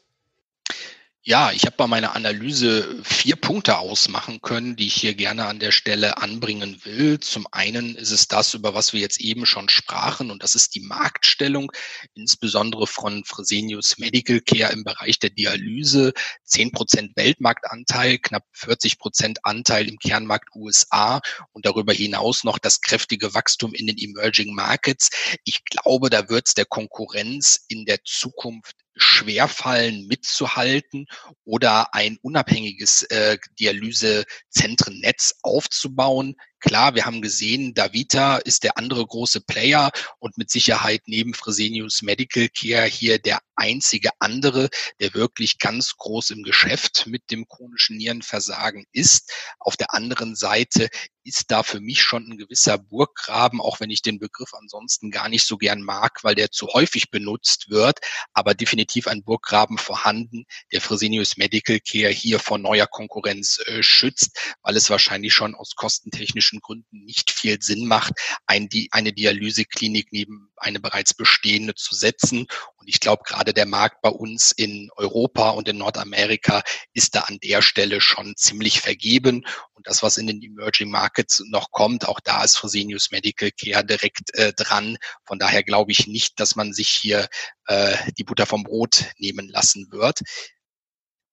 Ja, ich habe bei meiner Analyse vier Punkte ausmachen können, die ich hier gerne an der Stelle anbringen will. Zum einen ist es das, über was wir jetzt eben schon sprachen, und das ist die Marktstellung, insbesondere von Fresenius Medical Care im Bereich der Dialyse. Zehn Prozent Weltmarktanteil, knapp 40 Prozent Anteil im Kernmarkt USA und darüber hinaus noch das kräftige Wachstum in den Emerging Markets. Ich glaube, da wird es der Konkurrenz in der Zukunft schwerfallen mitzuhalten oder ein unabhängiges äh, Dialysezentrennetz aufzubauen. Klar, wir haben gesehen, Davita ist der andere große Player und mit Sicherheit neben Fresenius Medical Care hier der einzige andere, der wirklich ganz groß im Geschäft mit dem chronischen Nierenversagen ist. Auf der anderen Seite ist da für mich schon ein gewisser Burggraben, auch wenn ich den Begriff ansonsten gar nicht so gern mag, weil der zu häufig benutzt wird, aber definitiv ein Burggraben vorhanden, der Fresenius Medical Care hier vor neuer Konkurrenz äh, schützt, weil es wahrscheinlich schon aus kostentechnischen Gründen nicht viel Sinn macht, ein, die, eine Dialyseklinik neben eine bereits bestehende zu setzen. Und ich glaube, gerade der Markt bei uns in Europa und in Nordamerika ist da an der Stelle schon ziemlich vergeben. Und das, was in den Emerging Markets noch kommt, auch da ist Fresenius Medical Care direkt äh, dran. Von daher glaube ich nicht, dass man sich hier äh, die Butter vom Brot nehmen lassen wird.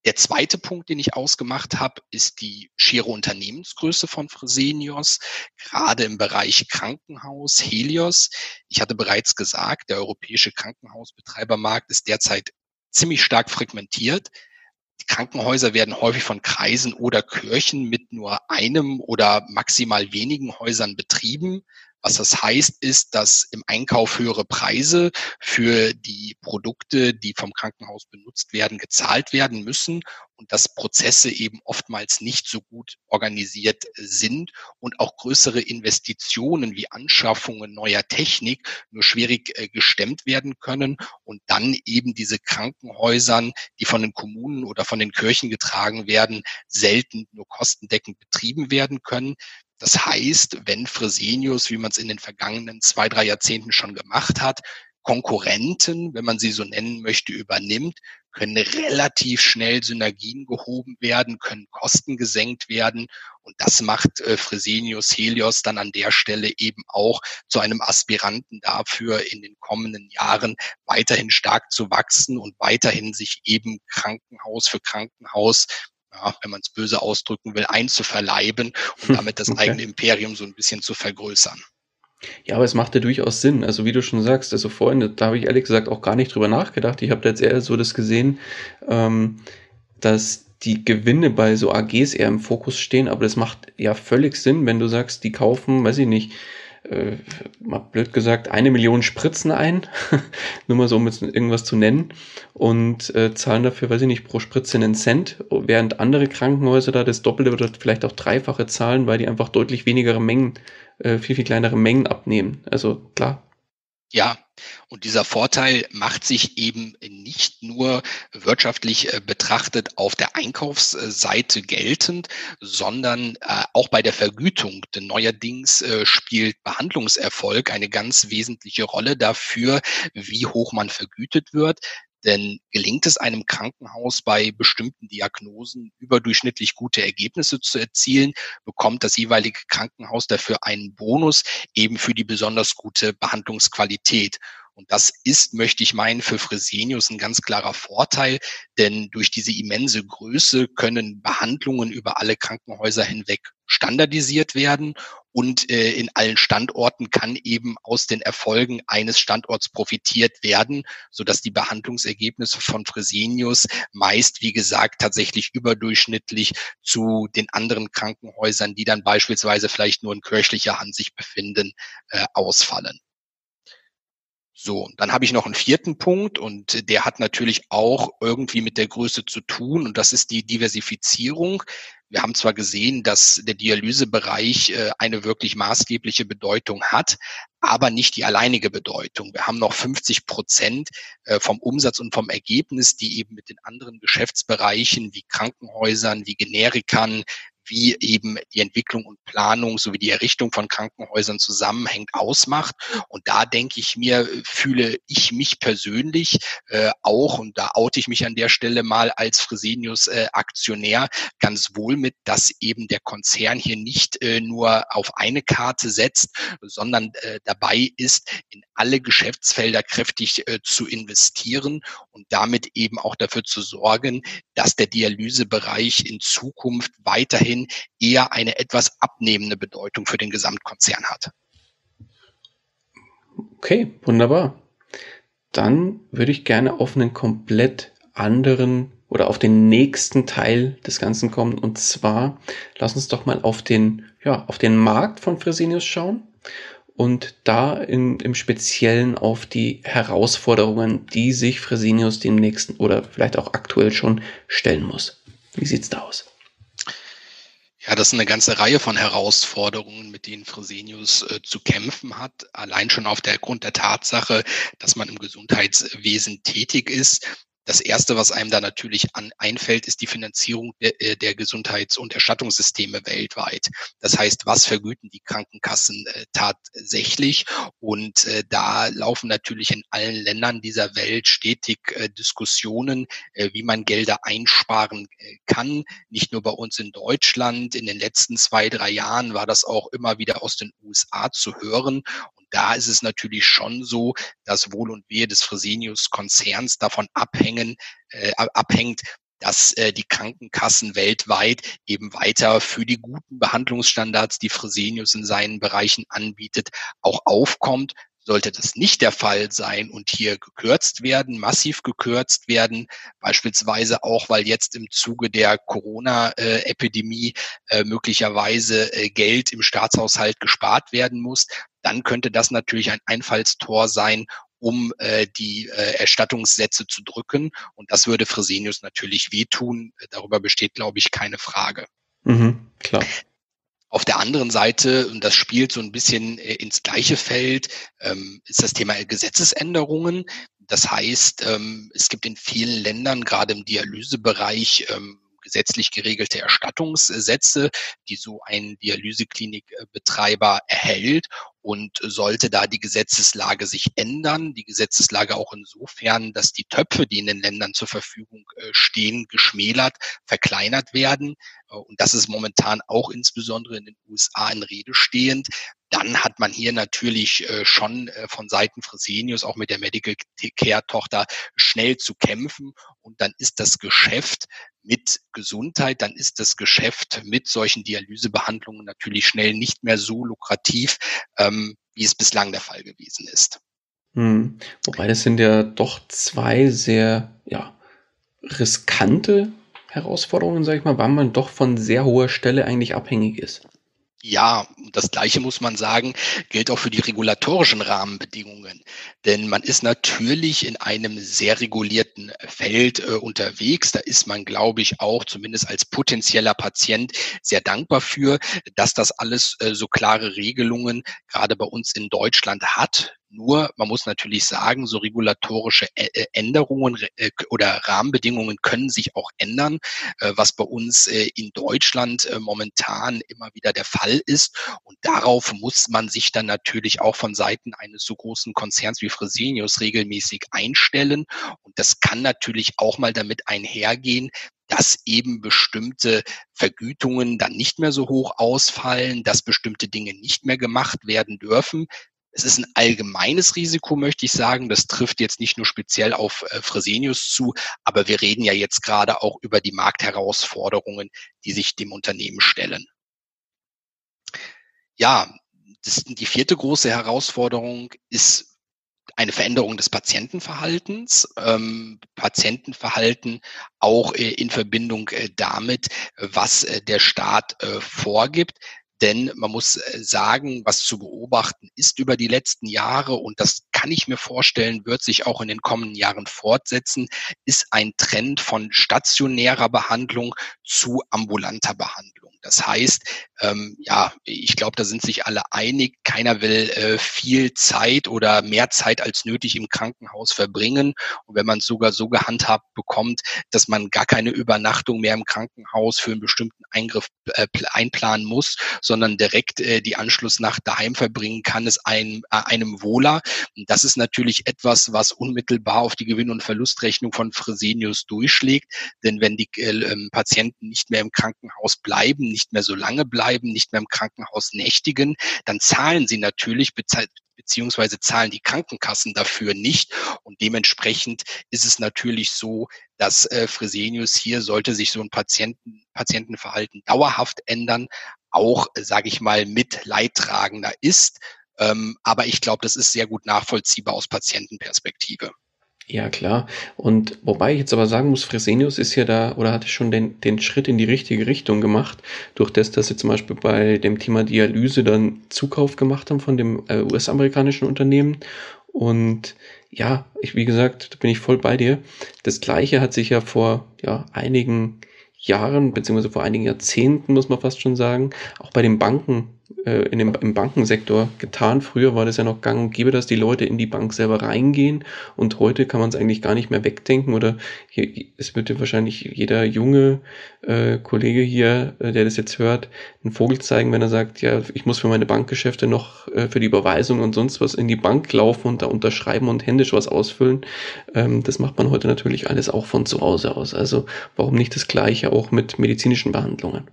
Der zweite Punkt, den ich ausgemacht habe, ist die schiere Unternehmensgröße von Fresenius, gerade im Bereich Krankenhaus, Helios. Ich hatte bereits gesagt, der europäische Krankenhausbetreibermarkt ist derzeit ziemlich stark fragmentiert. Die Krankenhäuser werden häufig von Kreisen oder Kirchen mit nur einem oder maximal wenigen Häusern betrieben. Was das heißt, ist, dass im Einkauf höhere Preise für die Produkte, die vom Krankenhaus benutzt werden, gezahlt werden müssen und dass Prozesse eben oftmals nicht so gut organisiert sind und auch größere Investitionen wie Anschaffungen neuer Technik nur schwierig äh, gestemmt werden können und dann eben diese Krankenhäusern, die von den Kommunen oder von den Kirchen getragen werden, selten nur kostendeckend betrieben werden können. Das heißt, wenn Fresenius, wie man es in den vergangenen zwei, drei Jahrzehnten schon gemacht hat, Konkurrenten, wenn man sie so nennen möchte, übernimmt, können relativ schnell Synergien gehoben werden, können Kosten gesenkt werden. Und das macht äh, Fresenius Helios dann an der Stelle eben auch zu einem Aspiranten dafür, in den kommenden Jahren weiterhin stark zu wachsen und weiterhin sich eben Krankenhaus für Krankenhaus ja, wenn man es böse ausdrücken will, einzuverleiben und damit das okay. eigene Imperium so ein bisschen zu vergrößern. Ja, aber es macht ja durchaus Sinn. Also wie du schon sagst, also vorhin, da habe ich ehrlich gesagt auch gar nicht drüber nachgedacht. Ich habe da jetzt eher so das gesehen, ähm, dass die Gewinne bei so AGs eher im Fokus stehen, aber das macht ja völlig Sinn, wenn du sagst, die kaufen, weiß ich nicht, äh, mal blöd gesagt, eine Million Spritzen ein, nur mal so, um jetzt irgendwas zu nennen, und äh, zahlen dafür, weiß ich nicht, pro Spritze einen Cent, während andere Krankenhäuser da das Doppelte oder vielleicht auch Dreifache zahlen, weil die einfach deutlich weniger Mengen, äh, viel, viel kleinere Mengen abnehmen. Also klar, ja, und dieser Vorteil macht sich eben nicht nur wirtschaftlich äh, betrachtet auf der Einkaufsseite geltend, sondern äh, auch bei der Vergütung. Denn neuerdings äh, spielt Behandlungserfolg eine ganz wesentliche Rolle dafür, wie hoch man vergütet wird. Denn gelingt es einem Krankenhaus bei bestimmten Diagnosen überdurchschnittlich gute Ergebnisse zu erzielen, bekommt das jeweilige Krankenhaus dafür einen Bonus eben für die besonders gute Behandlungsqualität. Und das ist, möchte ich meinen, für Fresenius ein ganz klarer Vorteil, denn durch diese immense Größe können Behandlungen über alle Krankenhäuser hinweg standardisiert werden und äh, in allen Standorten kann eben aus den Erfolgen eines Standorts profitiert werden, so dass die Behandlungsergebnisse von Fresenius meist, wie gesagt, tatsächlich überdurchschnittlich zu den anderen Krankenhäusern, die dann beispielsweise vielleicht nur in kirchlicher Hand sich befinden, äh, ausfallen. So, dann habe ich noch einen vierten Punkt und der hat natürlich auch irgendwie mit der Größe zu tun und das ist die Diversifizierung. Wir haben zwar gesehen, dass der Dialysebereich äh, eine wirklich maßgebliche Bedeutung hat, aber nicht die alleinige Bedeutung. Wir haben noch 50 Prozent äh, vom Umsatz und vom Ergebnis, die eben mit den anderen Geschäftsbereichen wie Krankenhäusern, wie Generikern, wie eben die Entwicklung und Planung sowie die Errichtung von Krankenhäusern zusammenhängt, ausmacht. Und da denke ich mir, fühle ich mich persönlich äh, auch, und da oute ich mich an der Stelle mal als Fresenius äh, Aktionär ganz wohl mit, dass eben der Konzern hier nicht äh, nur auf eine Karte setzt, sondern äh, dabei ist, in alle Geschäftsfelder kräftig äh, zu investieren und damit eben auch dafür zu sorgen, dass der Dialysebereich in Zukunft weiterhin gesehen eher eine etwas abnehmende Bedeutung für den Gesamtkonzern hat. Okay, wunderbar. Dann würde ich gerne auf einen komplett anderen oder auf den nächsten Teil des Ganzen kommen. Und zwar, lass uns doch mal auf den, ja, auf den Markt von Fresenius schauen und da in, im Speziellen auf die Herausforderungen, die sich Fresenius dem nächsten oder vielleicht auch aktuell schon stellen muss. Wie sieht's da aus? Ja, das ist eine ganze Reihe von Herausforderungen, mit denen Fresenius äh, zu kämpfen hat. Allein schon auf der Grund der Tatsache, dass man im Gesundheitswesen tätig ist. Das Erste, was einem da natürlich an, einfällt, ist die Finanzierung der, äh, der Gesundheits- und Erstattungssysteme weltweit. Das heißt, was vergüten die Krankenkassen äh, tatsächlich? Und äh, da laufen natürlich in allen Ländern dieser Welt stetig äh, Diskussionen, äh, wie man Gelder einsparen äh, kann. Nicht nur bei uns in Deutschland. In den letzten zwei, drei Jahren war das auch immer wieder aus den USA zu hören da ist es natürlich schon so, dass Wohl und Wehe des Fresenius-Konzerns davon abhängen, äh, abhängt, dass äh, die Krankenkassen weltweit eben weiter für die guten Behandlungsstandards, die Fresenius in seinen Bereichen anbietet, auch aufkommt. Sollte das nicht der Fall sein und hier gekürzt werden, massiv gekürzt werden, beispielsweise auch, weil jetzt im Zuge der Corona-Epidemie äh, möglicherweise äh, Geld im Staatshaushalt gespart werden muss, dann könnte das natürlich ein Einfallstor sein, um äh, die Erstattungssätze zu drücken. Und das würde Fresenius natürlich wehtun. Darüber besteht, glaube ich, keine Frage. Mhm, klar. Auf der anderen Seite, und das spielt so ein bisschen äh, ins gleiche Feld, ähm, ist das Thema Gesetzesänderungen. Das heißt, ähm, es gibt in vielen Ländern, gerade im Dialysebereich, ähm, gesetzlich geregelte Erstattungssätze, die so ein Dialyseklinikbetreiber erhält. Und sollte da die Gesetzeslage sich ändern, die Gesetzeslage auch insofern, dass die Töpfe, die in den Ländern zur Verfügung äh, stehen, geschmälert, verkleinert werden, äh, und das ist momentan auch insbesondere in den USA in Rede stehend, dann hat man hier natürlich äh, schon von Seiten Fresenius auch mit der Medical Care Tochter schnell zu kämpfen und dann ist das Geschäft mit Gesundheit, dann ist das Geschäft mit solchen Dialysebehandlungen natürlich schnell nicht mehr so lukrativ, ähm, wie es bislang der Fall gewesen ist. Hm. Wobei das sind ja doch zwei sehr ja, riskante Herausforderungen, sage ich mal, weil man doch von sehr hoher Stelle eigentlich abhängig ist. Ja, das Gleiche muss man sagen, gilt auch für die regulatorischen Rahmenbedingungen. Denn man ist natürlich in einem sehr regulierten Feld äh, unterwegs. Da ist man, glaube ich, auch zumindest als potenzieller Patient sehr dankbar für, dass das alles äh, so klare Regelungen gerade bei uns in Deutschland hat. Nur, man muss natürlich sagen, so regulatorische äh, Änderungen äh, oder Rahmenbedingungen können sich auch ändern, äh, was bei uns in Deutschland momentan immer wieder der Fall ist. Und darauf muss man sich dann natürlich auch von Seiten eines so großen Konzerns wie Fresenius regelmäßig einstellen. Und das kann natürlich auch mal damit einhergehen, dass eben bestimmte Vergütungen dann nicht mehr so hoch ausfallen, dass bestimmte Dinge nicht mehr gemacht werden dürfen Es ist ein allgemeines Risiko, möchte ich sagen. Das trifft jetzt nicht nur speziell auf äh, Fresenius zu, aber wir reden ja jetzt gerade auch über die Marktherausforderungen, die sich dem Unternehmen stellen. Ja, das, die vierte große Herausforderung ist eine Veränderung des Patientenverhaltens, ähm, Patientenverhalten auch äh, in Verbindung äh, damit, was äh, der Staat äh, vorgibt. Denn man muss äh, sagen, was zu beobachten ist über die letzten Jahre, und das kann ich mir vorstellen, wird sich auch in den kommenden Jahren fortsetzen, ist ein Trend von stationärer Behandlung zu ambulanter Behandlung. Das heißt, ähm, ja, ich glaube, da sind sich alle einig. Keiner will äh, viel Zeit oder mehr Zeit als nötig im Krankenhaus verbringen. Und wenn man es sogar so gehandhabt bekommt, dass man gar keine Übernachtung mehr im Krankenhaus für einen bestimmten Eingriff äh, einplanen muss, sondern direkt äh, die Anschlussnacht daheim verbringen kann, ist einem, äh, einem wohler. Und das ist natürlich etwas, was unmittelbar auf die Gewinn- und Verlustrechnung von Fresenius durchschlägt. Denn wenn die äh, ähm, Patienten nicht mehr im Krankenhaus bleiben, nicht mehr so lange bleiben, nicht mehr im Krankenhaus nächtigen, dann zahlen sie natürlich beziehungsweise zahlen die Krankenkassen dafür nicht. Und dementsprechend ist es natürlich so, dass äh, Fresenius hier sollte sich so ein Patienten, Patientenverhalten dauerhaft ändern, auch, sage ich mal, mit Leidtragender ist. Ähm, aber ich glaube, das ist sehr gut nachvollziehbar aus Patientenperspektive. Ja, klar. Und wobei ich jetzt aber sagen muss, Fresenius ist ja da oder hatte schon den, den Schritt in die richtige Richtung gemacht, durch das, dass sie zum Beispiel bei dem Thema Dialyse dann Zukauf gemacht haben von dem äh, US-amerikanischen Unternehmen. Und ja, ich, wie gesagt, da bin ich voll bei dir. Das Gleiche hat sich ja vor ja, einigen Jahren, beziehungsweise vor einigen Jahrzehnten, muss man fast schon sagen, auch bei den Banken äh, in dem, im Bankensektor getan. Früher war das ja noch gang und gäbe, dass die Leute in die Bank selber reingehen und heute kann man es eigentlich gar nicht mehr wegdenken oder hier, es wird ja wahrscheinlich jeder junge äh, Kollege hier, äh, der das jetzt hört, einen Vogel zeigen, wenn er sagt, ja, ich muss für meine Bankgeschäfte noch äh, für die Überweisung und sonst was in die Bank laufen und da unterschreiben und händisch was ausfüllen. Ähm, das macht man heute natürlich alles auch von zu Hause aus. Also warum nicht das gleiche auch mit medizinischen Behandlungen?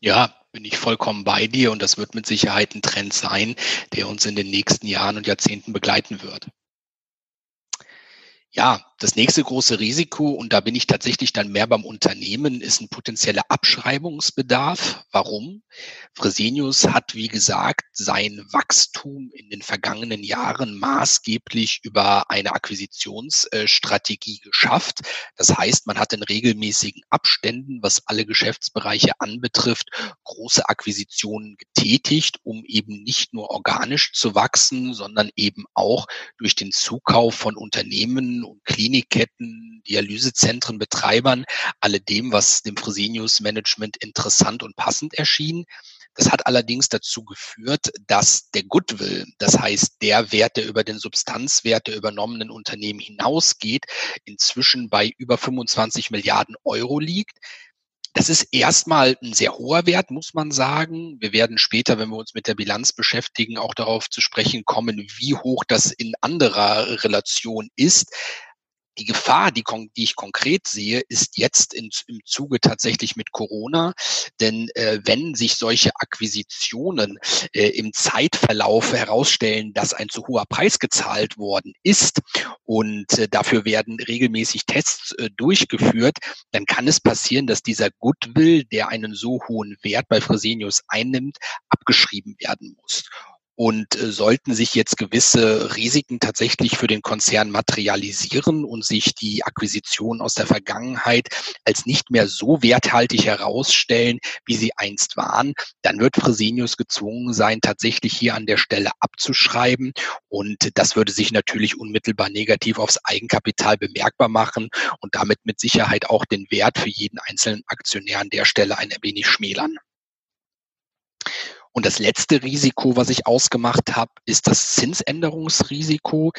Ja, bin ich vollkommen bei dir und das wird mit Sicherheit ein Trend sein, der uns in den nächsten Jahren und Jahrzehnten begleiten wird. Ja, das nächste große Risiko, und da bin ich tatsächlich dann mehr beim Unternehmen, ist ein potenzieller Abschreibungsbedarf. Warum? Fresenius hat, wie gesagt, sein Wachstum in den vergangenen Jahren maßgeblich über eine Akquisitionsstrategie geschafft. Das heißt, man hat in regelmäßigen Abständen, was alle Geschäftsbereiche anbetrifft, große Akquisitionen getätigt, um eben nicht nur organisch zu wachsen, sondern eben auch durch den Zukauf von Unternehmen und Klinikketten, Dialysezentren, Betreibern, alledem, was dem Fresenius Management interessant und passend erschien. Das hat allerdings dazu geführt, dass der Goodwill, das heißt der Wert, der über den Substanzwert der übernommenen Unternehmen hinausgeht, inzwischen bei über 25 Milliarden Euro liegt. Das ist erstmal ein sehr hoher Wert, muss man sagen. Wir werden später, wenn wir uns mit der Bilanz beschäftigen, auch darauf zu sprechen kommen, wie hoch das in anderer Relation ist. Die Gefahr, die, die, ich konkret sehe, ist jetzt in, im Zuge tatsächlich mit Corona. Denn äh, wenn sich solche Akquisitionen äh, im Zeitverlauf herausstellen, dass ein zu hoher Preis gezahlt worden ist und äh, dafür werden regelmäßig Tests äh, durchgeführt, dann kann es passieren, dass dieser Goodwill, der einen so hohen Wert bei Fresenius einnimmt, abgeschrieben werden muss. Und äh, sollten sich jetzt gewisse Risiken tatsächlich für den Konzern materialisieren und sich die Akquisitionen aus der Vergangenheit als nicht mehr so werthaltig herausstellen, wie sie einst waren, dann wird Fresenius gezwungen sein, tatsächlich hier an der Stelle abzuschreiben. Und das würde sich natürlich unmittelbar negativ aufs Eigenkapital bemerkbar machen und damit mit Sicherheit auch den Wert für jeden einzelnen Aktionär an der Stelle ein wenig schmälern. Und das letzte Risiko, was ich ausgemacht habe, ist das Zinsänderungsrisiko.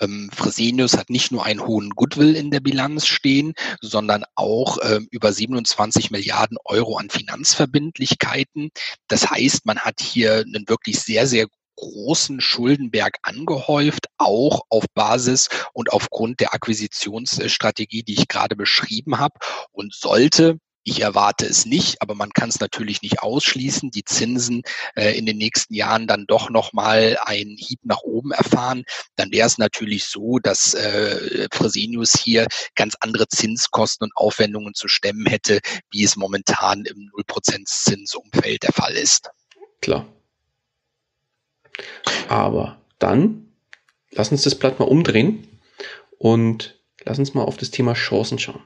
Ähm, Fresenius hat nicht nur einen hohen Goodwill in der Bilanz stehen, sondern auch ähm, über 27 Milliarden Euro an Finanzverbindlichkeiten. Das heißt, man hat hier einen wirklich sehr, sehr großen Schuldenberg angehäuft, auch auf Basis und aufgrund der Akquisitionsstrategie, die ich gerade beschrieben habe. Und sollte Ich erwarte es nicht, aber man kann es natürlich nicht ausschließen. Die Zinsen äh, in den nächsten Jahren dann doch nochmal einen Hieb nach oben erfahren. Dann wäre es natürlich so, dass äh, Fresenius hier ganz andere Zinskosten und Aufwendungen zu stemmen hätte, wie es momentan im 0% Zinsumfeld der Fall ist. Klar. Aber dann lass uns das Blatt mal umdrehen und lass uns mal auf das Thema Chancen schauen.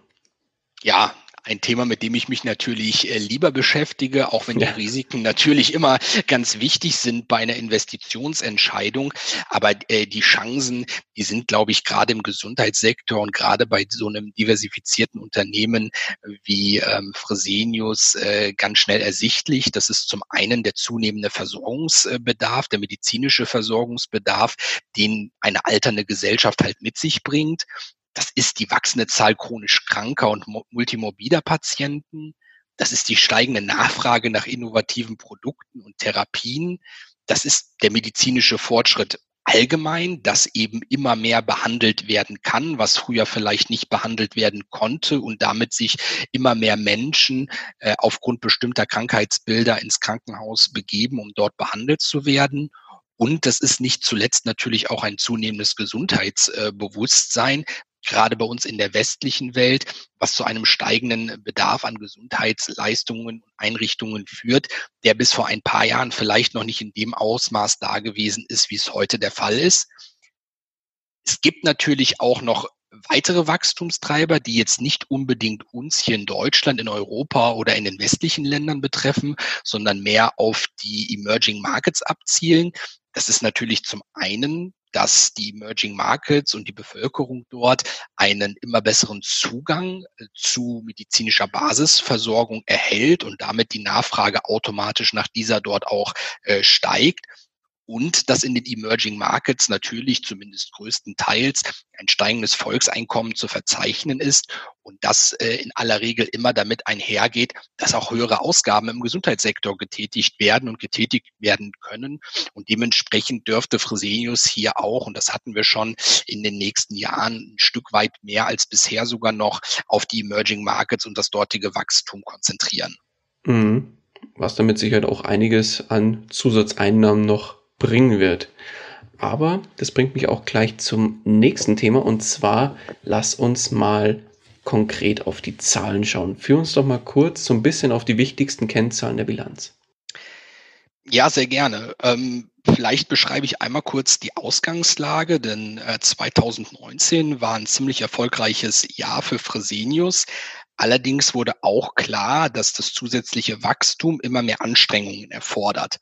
Ja, ein Thema, mit dem ich mich natürlich äh, lieber beschäftige, auch wenn die Risiken natürlich immer ganz wichtig sind bei einer Investitionsentscheidung. Aber äh, die Chancen, die sind, glaube ich, gerade im Gesundheitssektor und gerade bei so einem diversifizierten Unternehmen wie ähm, Fresenius äh, ganz schnell ersichtlich. Das ist zum einen der zunehmende Versorgungsbedarf, der medizinische Versorgungsbedarf, den eine alternde Gesellschaft halt mit sich bringt. Das ist die wachsende Zahl chronisch kranker und multimorbider Patienten. Das ist die steigende Nachfrage nach innovativen Produkten und Therapien. Das ist der medizinische Fortschritt allgemein, dass eben immer mehr behandelt werden kann, was früher vielleicht nicht behandelt werden konnte und damit sich immer mehr Menschen äh, aufgrund bestimmter Krankheitsbilder ins Krankenhaus begeben, um dort behandelt zu werden. Und das ist nicht zuletzt natürlich auch ein zunehmendes Gesundheitsbewusstsein, gerade bei uns in der westlichen Welt, was zu einem steigenden Bedarf an Gesundheitsleistungen und Einrichtungen führt, der bis vor ein paar Jahren vielleicht noch nicht in dem Ausmaß da gewesen ist, wie es heute der Fall ist. Es gibt natürlich auch noch weitere Wachstumstreiber, die jetzt nicht unbedingt uns hier in Deutschland, in Europa oder in den westlichen Ländern betreffen, sondern mehr auf die Emerging Markets abzielen. Das ist natürlich zum einen dass die Emerging Markets und die Bevölkerung dort einen immer besseren Zugang äh, zu medizinischer Basisversorgung erhält und damit die Nachfrage automatisch nach dieser dort auch äh, steigt und dass in den Emerging Markets natürlich zumindest größtenteils ein steigendes Volkseinkommen zu verzeichnen ist und das äh, in aller Regel immer damit einhergeht, dass auch höhere Ausgaben im Gesundheitssektor getätigt werden und getätigt werden können. Und dementsprechend dürfte Fresenius hier auch, und das hatten wir schon in den nächsten Jahren, ein Stück weit mehr als bisher sogar noch auf die Emerging Markets und das dortige Wachstum konzentrieren. Mhm. Was damit sicher auch einiges an Zusatzeinnahmen noch bringen wird. Aber das bringt mich auch gleich zum nächsten Thema und zwar lass uns mal konkret auf die Zahlen schauen. Führ uns doch mal kurz so ein bisschen auf die wichtigsten Kennzahlen der Bilanz. Ja, sehr gerne. Ähm, vielleicht beschreibe ich einmal kurz die Ausgangslage, denn äh, 2019 war ein ziemlich erfolgreiches Jahr für Fresenius. Allerdings wurde auch klar, dass das zusätzliche Wachstum immer mehr Anstrengungen erfordert.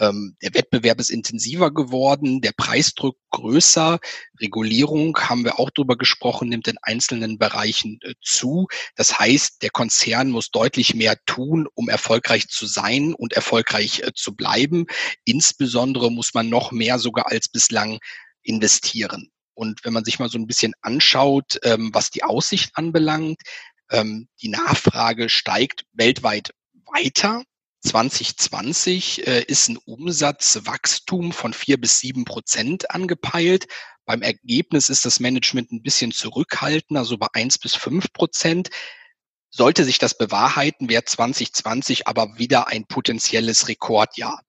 Ähm, der Wettbewerb ist intensiver geworden, der Preisdruck größer, Regulierung, haben wir auch drüber gesprochen, nimmt in einzelnen Bereichen äh, zu. Das heißt, der Konzern muss deutlich mehr tun, um erfolgreich zu sein und erfolgreich äh, zu bleiben. Insbesondere muss man noch mehr sogar als bislang investieren. Und wenn man sich mal so ein bisschen anschaut, ähm, was die Aussicht anbelangt, ähm, die Nachfrage steigt weltweit weiter. 2020 äh, ist ein Umsatzwachstum von vier bis sieben Prozent angepeilt. Beim Ergebnis ist das Management ein bisschen zurückhaltender, also bei eins bis fünf Prozent. Sollte sich das bewahrheiten, wäre 2020 aber wieder ein potenzielles Rekordjahr.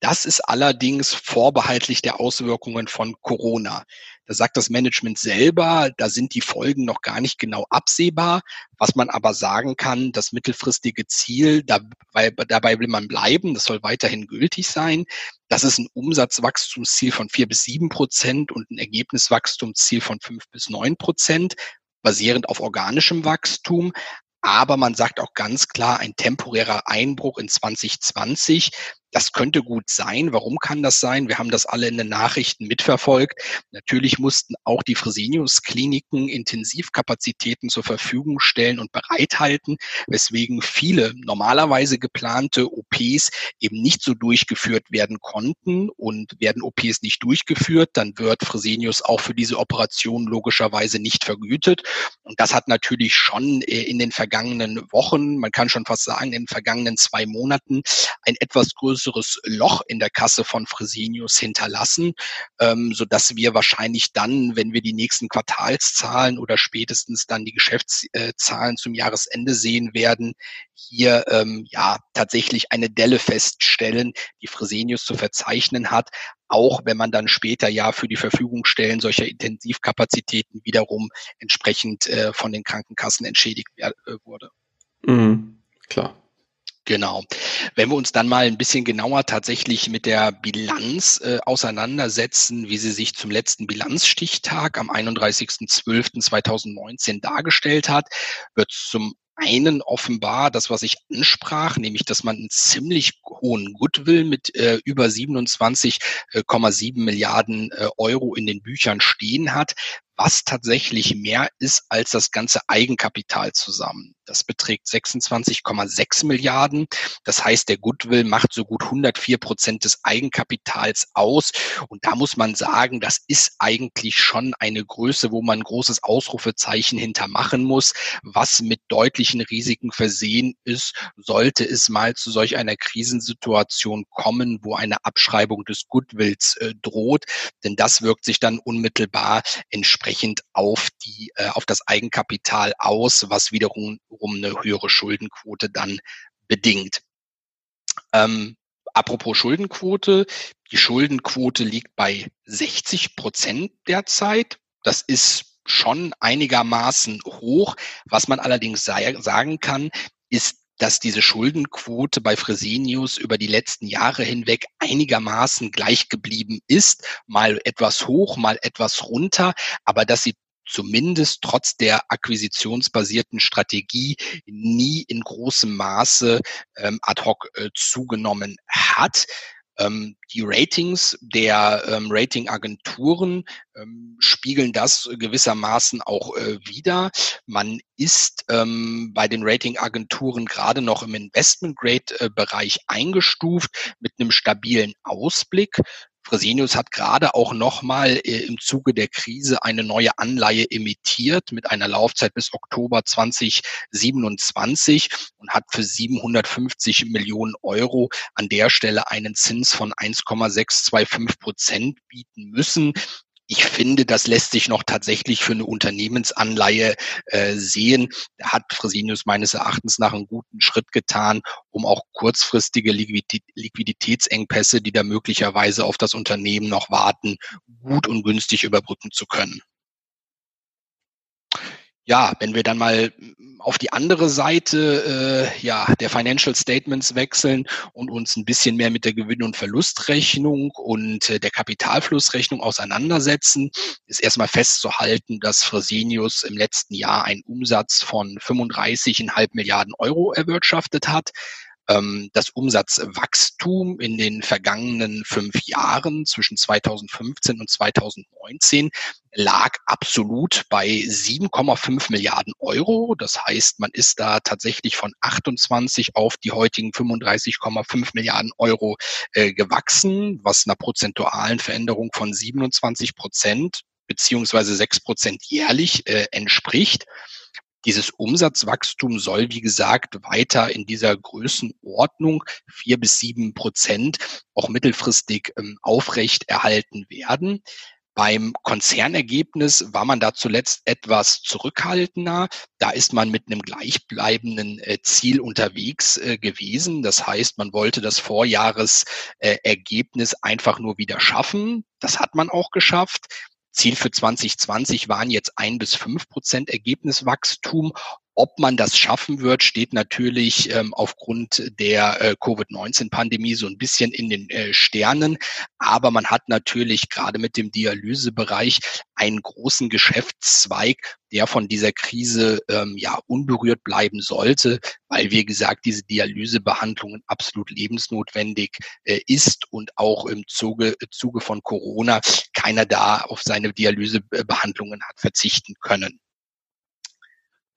Das ist allerdings vorbehaltlich der Auswirkungen von Corona. Da sagt das Management selber, da sind die Folgen noch gar nicht genau absehbar. Was man aber sagen kann, das mittelfristige Ziel, dabei, dabei will man bleiben, das soll weiterhin gültig sein. Das ist ein Umsatzwachstumsziel von vier bis sieben Prozent und ein Ergebniswachstumsziel von fünf bis neun Prozent basierend auf organischem Wachstum. Aber man sagt auch ganz klar, ein temporärer Einbruch in 2020, das könnte gut sein. Warum kann das sein? Wir haben das alle in den Nachrichten mitverfolgt. Natürlich mussten auch die Fresenius-Kliniken Intensivkapazitäten zur Verfügung stellen und bereithalten, weswegen viele normalerweise geplante OPs eben nicht so durchgeführt werden konnten. Und werden OPs nicht durchgeführt, dann wird Fresenius auch für diese Operation logischerweise nicht vergütet. Und das hat natürlich schon äh, in den vergangenen Wochen, man kann schon fast sagen, in den vergangenen zwei Monaten ein etwas größeres größeres Loch in der Kasse von Fresenius hinterlassen, ähm, so dass wir wahrscheinlich dann, wenn wir die nächsten Quartalszahlen oder spätestens dann die Geschäftszahlen zum Jahresende sehen werden, hier ähm, ja tatsächlich eine Delle feststellen, die Fresenius zu verzeichnen hat, auch wenn man dann später ja für die Verfügungstellen solcher Intensivkapazitäten wiederum entsprechend äh, von den Krankenkassen entschädigt äh, wurde. Mhm, klar. Genau. Wenn wir uns dann mal ein bisschen genauer tatsächlich mit der Bilanz äh, auseinandersetzen, wie sie sich zum letzten Bilanzstichtag am 31.12.2019 dargestellt hat, wird zum einen offenbar das, was ich ansprach, nämlich, dass man einen ziemlich hohen Goodwill mit äh, über 27,7 Milliarden äh, Euro in den Büchern stehen hat, was tatsächlich mehr ist als das ganze Eigenkapital zusammen. Das beträgt 26,6 Milliarden. Das heißt, der Goodwill macht so gut 104 Prozent des Eigenkapitals aus. Und da muss man sagen, das ist eigentlich schon eine Größe, wo man ein großes Ausrufezeichen hintermachen muss, was mit deutlichen Risiken versehen ist, sollte es mal zu solch einer Krisensituation kommen, wo eine Abschreibung des Goodwills äh, droht. Denn das wirkt sich dann unmittelbar entsprechend entsprechend auf die, äh, auf das Eigenkapital aus, was wiederum um eine höhere Schuldenquote dann bedingt. Ähm, apropos Schuldenquote, die Schuldenquote liegt bei 60 Prozent derzeit. Das ist schon einigermaßen hoch. Was man allerdings sagen kann, ist dass diese Schuldenquote bei Fresenius über die letzten Jahre hinweg einigermaßen gleich geblieben ist, mal etwas hoch, mal etwas runter, aber dass sie zumindest trotz der akquisitionsbasierten Strategie nie in großem Maße ähm, ad hoc äh, zugenommen hat. Ähm, die Ratings der ähm, Ratingagenturen ähm, spiegeln das gewissermaßen auch äh, wider. Man ist ähm, bei den Ratingagenturen gerade noch im Investment-Grade-Bereich äh, eingestuft mit einem stabilen Ausblick. Fresenius hat gerade auch nochmal äh, im Zuge der Krise eine neue Anleihe emittiert mit einer Laufzeit bis Oktober 2027 und hat für 750 Millionen Euro an der Stelle einen Zins von 1,625 Prozent bieten müssen ich finde, das lässt sich noch tatsächlich für eine Unternehmensanleihe äh, sehen. Da hat Fresenius meines Erachtens nach einen guten Schritt getan, um auch kurzfristige Liquiditätsengpässe, die da möglicherweise auf das Unternehmen noch warten, gut und günstig überbrücken zu können ja, wenn wir dann mal auf die andere Seite äh, ja, der Financial Statements wechseln und uns ein bisschen mehr mit der Gewinn- und Verlustrechnung und äh, der Kapitalflussrechnung auseinandersetzen, ist erstmal festzuhalten, dass Fresenius im letzten Jahr einen Umsatz von 35,5 Milliarden Euro erwirtschaftet hat das Umsatzwachstum in den vergangenen fünf Jahren zwischen 2015 und 2019 lag absolut bei 7,5 Milliarden Euro. Das heißt, man ist da tatsächlich von 28 auf die heutigen 35,5 Milliarden Euro äh, gewachsen, was einer prozentualen Veränderung von 27 Prozent beziehungsweise 6 Prozent jährlich äh, entspricht. Dieses Umsatzwachstum soll, wie gesagt, weiter in dieser Größenordnung vier bis sieben Prozent auch mittelfristig ähm, aufrecht erhalten werden. Beim Konzernergebnis war man da zuletzt etwas zurückhaltender. Da ist man mit einem gleichbleibenden äh, Ziel unterwegs äh, gewesen. Das heißt, man wollte das Vorjahresergebnis einfach nur wieder schaffen. Das hat man auch geschafft. Ziel für 2020 waren jetzt ein bis fünf Prozent Ergebniswachstum. Ob man das schaffen wird, steht natürlich ähm, aufgrund der äh, Covid-19-Pandemie so ein bisschen in den äh, Sternen. Aber man hat natürlich gerade mit dem Dialysebereich einen großen Geschäftszweig, der von dieser Krise ähm, ja unberührt bleiben sollte, weil wie gesagt diese Dialysebehandlungen absolut lebensnotwendig äh, ist und auch im Zuge, Zuge von Corona keiner da auf seine Dialysebehandlungen hat verzichten können.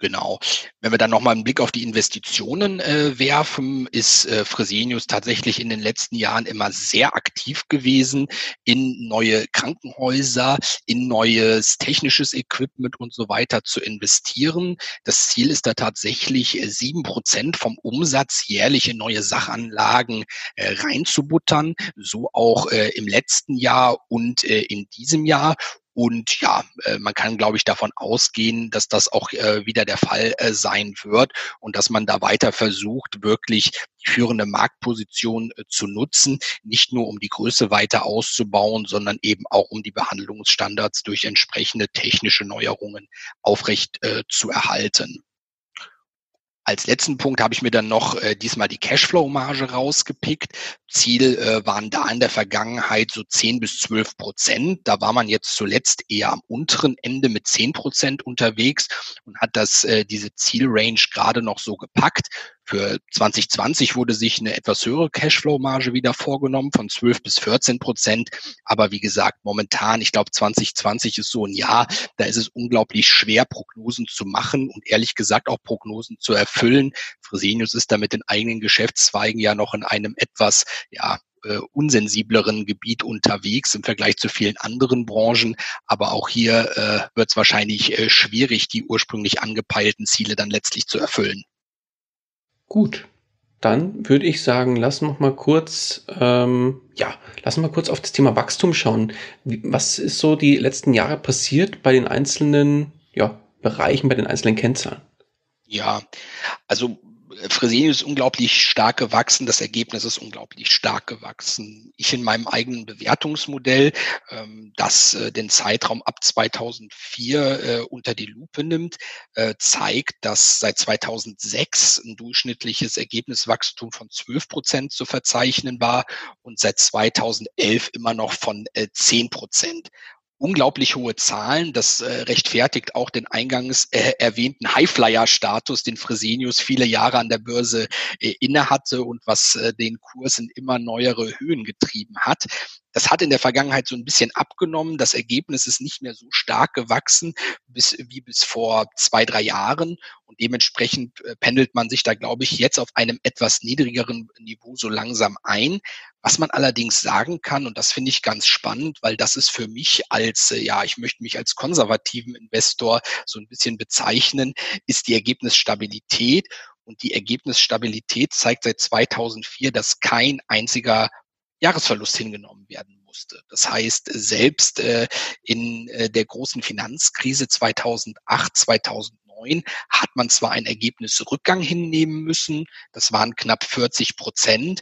Genau. Wenn wir dann nochmal einen Blick auf die Investitionen äh, werfen, ist äh, Fresenius tatsächlich in den letzten Jahren immer sehr aktiv gewesen in neue Krankenhäuser, in neues technisches Equipment und so weiter zu investieren. Das Ziel ist da tatsächlich äh, sieben Prozent vom Umsatz jährlich in neue Sachanlagen äh, reinzubuttern. So auch äh, im letzten Jahr und äh, in diesem Jahr. Und ja, äh, man kann, glaube ich, davon ausgehen, dass das auch äh, wieder der Fall äh, sein wird und dass man da weiter versucht, wirklich die führende Marktposition zu nutzen, nicht nur um die Größe weiter auszubauen, sondern eben auch um die Behandlungsstandards durch entsprechende technische Neuerungen aufrecht zu erhalten. Als letzten Punkt habe ich mir dann noch äh, diesmal die Cashflow-Marge rausgepickt. Ziel äh, waren da in der Vergangenheit so 10 bis 12 Prozent. Da war man jetzt zuletzt eher am unteren Ende mit 10 Prozent unterwegs und hat das, äh, diese Zielrange gerade noch so gepackt. Für 2020 wurde sich eine etwas höhere Cashflow-Marge wieder vorgenommen von 12 bis 14 Prozent. Aber wie gesagt, momentan, ich glaube 2020 ist so ein Jahr, da ist es unglaublich schwer, Prognosen zu machen und ehrlich gesagt auch Prognosen zu erfüllen. Fresenius ist da mit den eigenen Geschäftszweigen ja noch in einem etwas, ja, äh, unsensibleren Gebiet unterwegs im Vergleich zu vielen anderen Branchen. Aber auch hier äh, wird es wahrscheinlich äh, schwierig, die ursprünglich angepeilten Ziele dann letztlich zu erfüllen. Gut, dann würde ich sagen, lass noch mal kurz, ähm, ja, lass mal kurz auf das Thema Wachstum schauen. Was ist so die letzten Jahre passiert bei den einzelnen ja, Bereichen, bei den einzelnen Kennzahlen? Ja, also Fresenius ist unglaublich stark gewachsen, das Ergebnis ist unglaublich stark gewachsen. Ich in meinem eigenen Bewertungsmodell, ähm, das äh, den Zeitraum ab 2004 äh, unter die Lupe nimmt, äh, zeigt, dass seit 2006 ein durchschnittliches Ergebniswachstum von 12 Prozent zu verzeichnen war und seit 2011 immer noch von 10 Prozent unglaublich hohe Zahlen. Das äh, rechtfertigt auch den eingangs äh, erwähnten Highflyer-Status, den Fresenius viele Jahre an der Börse äh, innehatte und was äh, den Kurs in immer neuere Höhen getrieben hat. Das hat in der Vergangenheit so ein bisschen abgenommen. Das Ergebnis ist nicht mehr so stark gewachsen bis, wie bis vor zwei, drei Jahren. Und dementsprechend äh, pendelt man sich da, glaube ich, jetzt auf einem etwas niedrigeren Niveau so langsam ein. Was man allerdings sagen kann, und das finde ich ganz spannend, weil das ist für mich als, äh, ja, ich möchte mich als konservativen Investor so ein bisschen bezeichnen, ist die Ergebnisstabilität. Und die Ergebnisstabilität zeigt seit 2004, dass kein einziger Jahresverlust hingenommen werden musste. Das heißt, selbst äh, in äh, der großen Finanzkrise 2008, 2009 hat man zwar einen Ergebnisrückgang hinnehmen müssen, das waren knapp 40 Prozent,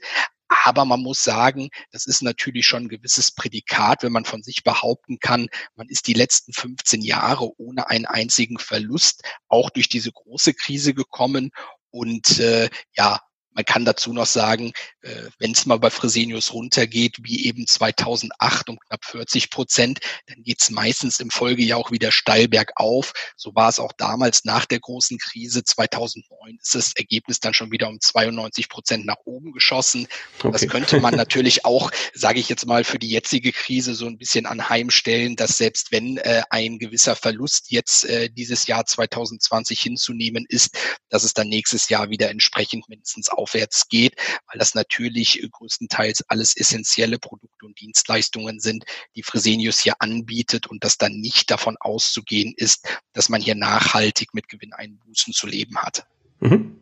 aber man muss sagen, das ist natürlich schon ein gewisses Prädikat, wenn man von sich behaupten kann, man ist die letzten 15 Jahre ohne einen einzigen Verlust auch durch diese große Krise gekommen. Und äh, ja, man kann dazu noch sagen, äh, wenn es mal bei Fresenius runtergeht, wie eben 2008 um knapp 40 Prozent, dann geht es meistens im Folgejahr auch wieder steil bergauf. So war es auch damals nach der großen Krise 2009 ist das Ergebnis dann schon wieder um 92 Prozent nach oben geschossen. Okay. Das könnte man natürlich auch, sage ich jetzt mal, für die jetzige Krise so ein bisschen anheimstellen, dass selbst wenn äh, ein gewisser Verlust jetzt äh, dieses Jahr 2020 hinzunehmen ist, dass es dann nächstes Jahr wieder entsprechend mindestens auf aufwärts geht, weil das natürlich größtenteils alles essentielle Produkte und Dienstleistungen sind, die Fresenius hier anbietet und dass dann nicht davon auszugehen ist, dass man hier nachhaltig mit Gewinneinbußen zu leben hat. Mhm.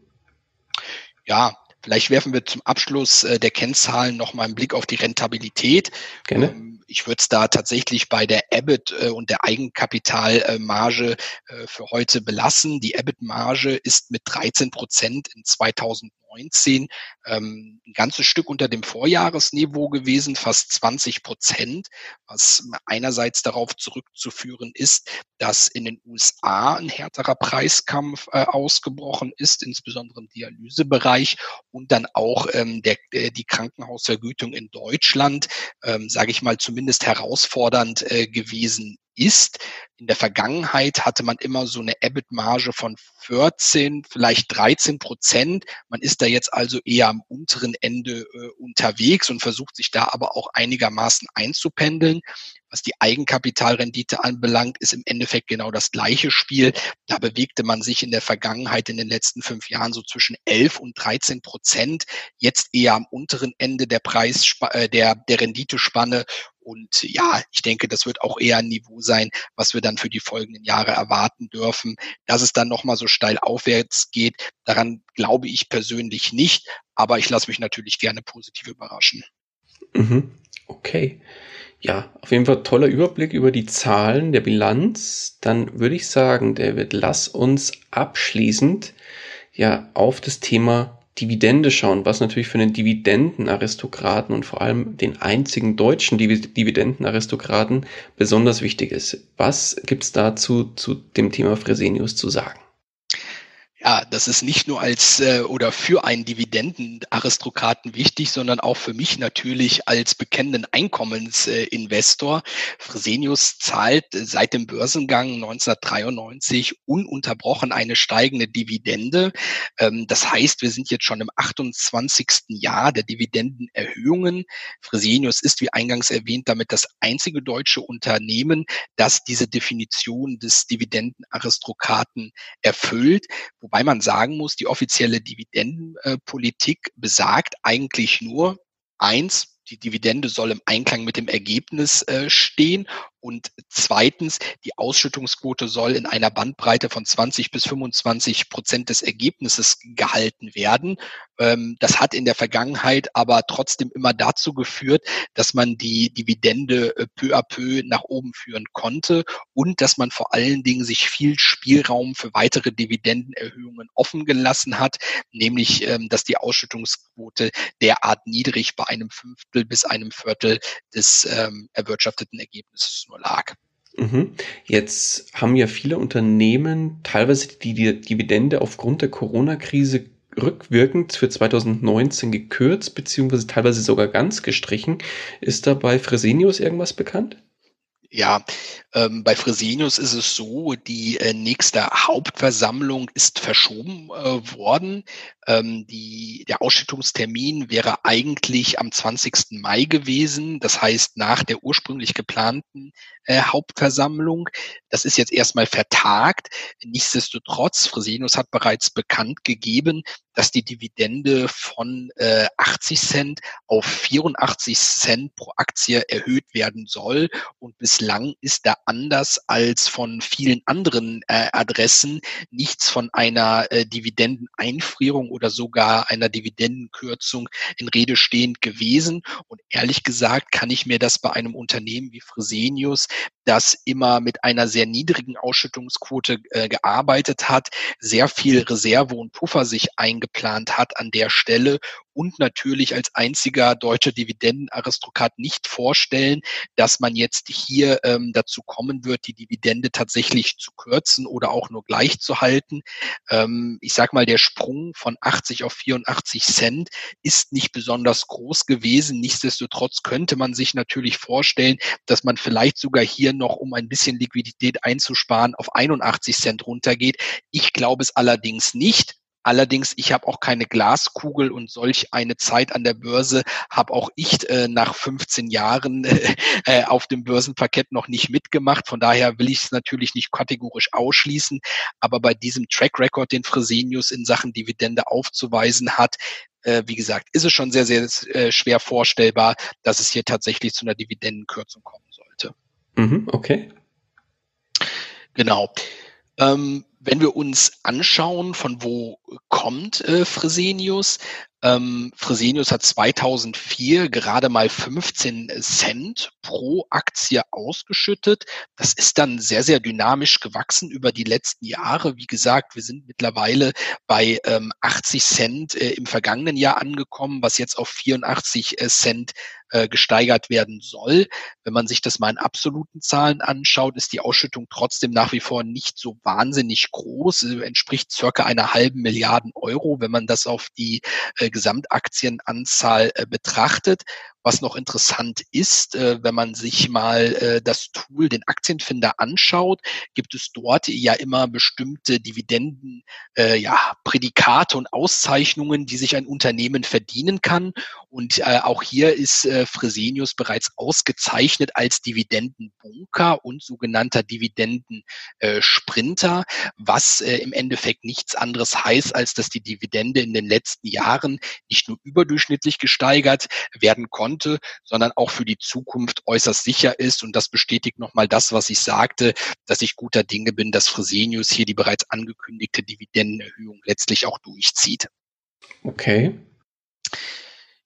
Ja, Vielleicht werfen wir zum Abschluss äh, der Kennzahlen noch mal einen Blick auf die Rentabilität. Gerne. Ich würde es da tatsächlich bei der EBIT äh, und der Eigenkapitalmarge äh, für heute belassen. Die EBIT-Marge ist mit 13 Prozent in 2000 2019 ähm, ein ganzes Stück unter dem Vorjahresniveau gewesen, fast 20 Prozent, was einerseits darauf zurückzuführen ist, dass in den USA ein härterer Preiskampf äh, ausgebrochen ist, insbesondere im Dialysebereich und dann auch ähm, der, der, die Krankenhausvergütung in Deutschland, ähm, sage ich mal, zumindest herausfordernd äh, gewesen ist. In der Vergangenheit hatte man immer so eine EBIT-Marge von 14, vielleicht 13 Prozent. Man ist da jetzt also eher am unteren Ende äh, unterwegs und versucht sich da aber auch einigermaßen einzupendeln. Was die Eigenkapitalrendite anbelangt, ist im Endeffekt genau das gleiche Spiel. Da bewegte man sich in der Vergangenheit in den letzten fünf Jahren so zwischen 11 und 13 Prozent. Jetzt eher am unteren Ende der Preis, äh, der, der Renditespanne. Und ja, ich denke, das wird auch eher ein Niveau sein, was wir dann für die folgenden Jahre erwarten dürfen. Dass es dann nochmal so steil aufwärts geht, daran glaube ich persönlich nicht. Aber ich lasse mich natürlich gerne positiv überraschen. Mhm. Okay. Ja, auf jeden Fall toller Überblick über die Zahlen der Bilanz. Dann würde ich sagen, David, lass uns abschließend ja auf das Thema Dividende schauen, was natürlich für einen Dividendenaristokraten und vor allem den einzigen deutschen Dividendenaristokraten besonders wichtig ist. Was gibt's dazu zu dem Thema Fresenius zu sagen? Ja, das ist nicht nur als äh, oder für einen Dividendenaristokraten wichtig, sondern auch für mich natürlich als bekennenden Einkommensinvestor. Fresenius zahlt seit dem Börsengang 1993 ununterbrochen eine steigende Dividende. Ähm, das heißt, wir sind jetzt schon im 28. Jahr der Dividendenerhöhungen. Fresenius ist, wie eingangs erwähnt, damit das einzige deutsche Unternehmen, das diese Definition des Dividendenaristokraten erfüllt. Wobei man sagen muss, die offizielle Dividendenpolitik besagt eigentlich nur eins, die Dividende soll im Einklang mit dem Ergebnis äh, stehen und zweitens, die Ausschüttungsquote soll in einer Bandbreite von 20 bis 25 Prozent des Ergebnisses gehalten werden. Ähm, das hat in der Vergangenheit aber trotzdem immer dazu geführt, dass man die Dividende äh, peu à peu nach oben führen konnte und dass man vor allen Dingen sich viel Spielraum für weitere Dividendenerhöhungen offen gelassen hat, nämlich ähm, dass die Ausschüttungsquote derart niedrig bei einem Fünftel bis einem Viertel des ähm, erwirtschafteten Ergebnisses nur lag. Mhm. Jetzt haben ja viele Unternehmen teilweise die Dividende aufgrund der Corona-Krise rückwirkend für 2019 gekürzt, beziehungsweise teilweise sogar ganz gestrichen. Ist da bei Fresenius irgendwas bekannt? Ja, ähm, bei Fresenius ist es so, die äh, nächste Hauptversammlung ist verschoben äh, worden. Ähm, die, der Ausschüttungstermin wäre eigentlich am 20. Mai gewesen, das heißt nach der ursprünglich geplanten äh, Hauptversammlung. Das ist jetzt erstmal vertagt. Nichtsdestotrotz, Fresenius hat bereits bekannt gegeben, dass die Dividende von äh, 80 Cent auf 84 Cent pro Aktie erhöht werden soll. Und bislang ist da anders als von vielen anderen äh, Adressen nichts von einer äh, Dividendeneinfrierung oder sogar einer Dividendenkürzung in Rede stehend gewesen. Und ehrlich gesagt kann ich mir das bei einem Unternehmen wie Fresenius das immer mit einer sehr niedrigen Ausschüttungsquote äh, gearbeitet hat, sehr viel Reserve und Puffer sich eingeplant hat an der Stelle und natürlich als einziger deutscher Dividendenaristokrat nicht vorstellen, dass man jetzt hier ähm, dazu kommen wird, die Dividende tatsächlich zu kürzen oder auch nur gleich zu halten. Ähm, ich sage mal, der Sprung von 80 auf 84 Cent ist nicht besonders groß gewesen. Nichtsdestotrotz könnte man sich natürlich vorstellen, dass man vielleicht sogar hier noch, um ein bisschen Liquidität einzusparen, auf 81 Cent runtergeht. Ich glaube es allerdings nicht. Allerdings, ich habe auch keine Glaskugel und solch eine Zeit an der Börse habe auch ich äh, nach 15 Jahren äh, auf dem Börsenparkett noch nicht mitgemacht. Von daher will ich es natürlich nicht kategorisch ausschließen. Aber bei diesem Track Record, den Fresenius in Sachen Dividende aufzuweisen hat, äh, wie gesagt, ist es schon sehr, sehr äh, schwer vorstellbar, dass es hier tatsächlich zu einer Dividendenkürzung kommen sollte. Mhm, okay. Genau. Ähm, wenn wir uns anschauen, von wo kommt äh, Fresenius, ähm, Fresenius hat 2004 gerade mal 15 Cent pro Aktie ausgeschüttet. Das ist dann sehr, sehr dynamisch gewachsen über die letzten Jahre. Wie gesagt, wir sind mittlerweile bei ähm, 80 Cent äh, im vergangenen Jahr angekommen, was jetzt auf 84 äh, Cent äh, gesteigert werden soll. Wenn man sich das mal in absoluten Zahlen anschaut, ist die Ausschüttung trotzdem nach wie vor nicht so wahnsinnig groß, äh, entspricht circa einer halben Milliarden Euro, wenn man das auf die äh, Gesamtaktienanzahl äh, betrachtet. Was noch interessant ist, äh, wenn man sich mal äh, das Tool, den Aktienfinder anschaut, gibt es dort ja immer bestimmte Dividenden, äh, ja, Prädikate und Auszeichnungen, die sich ein Unternehmen verdienen kann. Und äh, auch hier ist äh, Fresenius bereits ausgezeichnet als Dividendenbunker und sogenannter Dividendensprinter, äh, was äh, im Endeffekt nichts anderes heißt, als dass die Dividende in den letzten Jahren nicht nur überdurchschnittlich gesteigert werden konnte, sondern auch für die Zukunft äußerst sicher ist. Und das bestätigt nochmal das, was ich sagte, dass ich guter Dinge bin, dass Fresenius hier die bereits angekündigte Dividendenerhöhung letztlich auch durchzieht. Okay.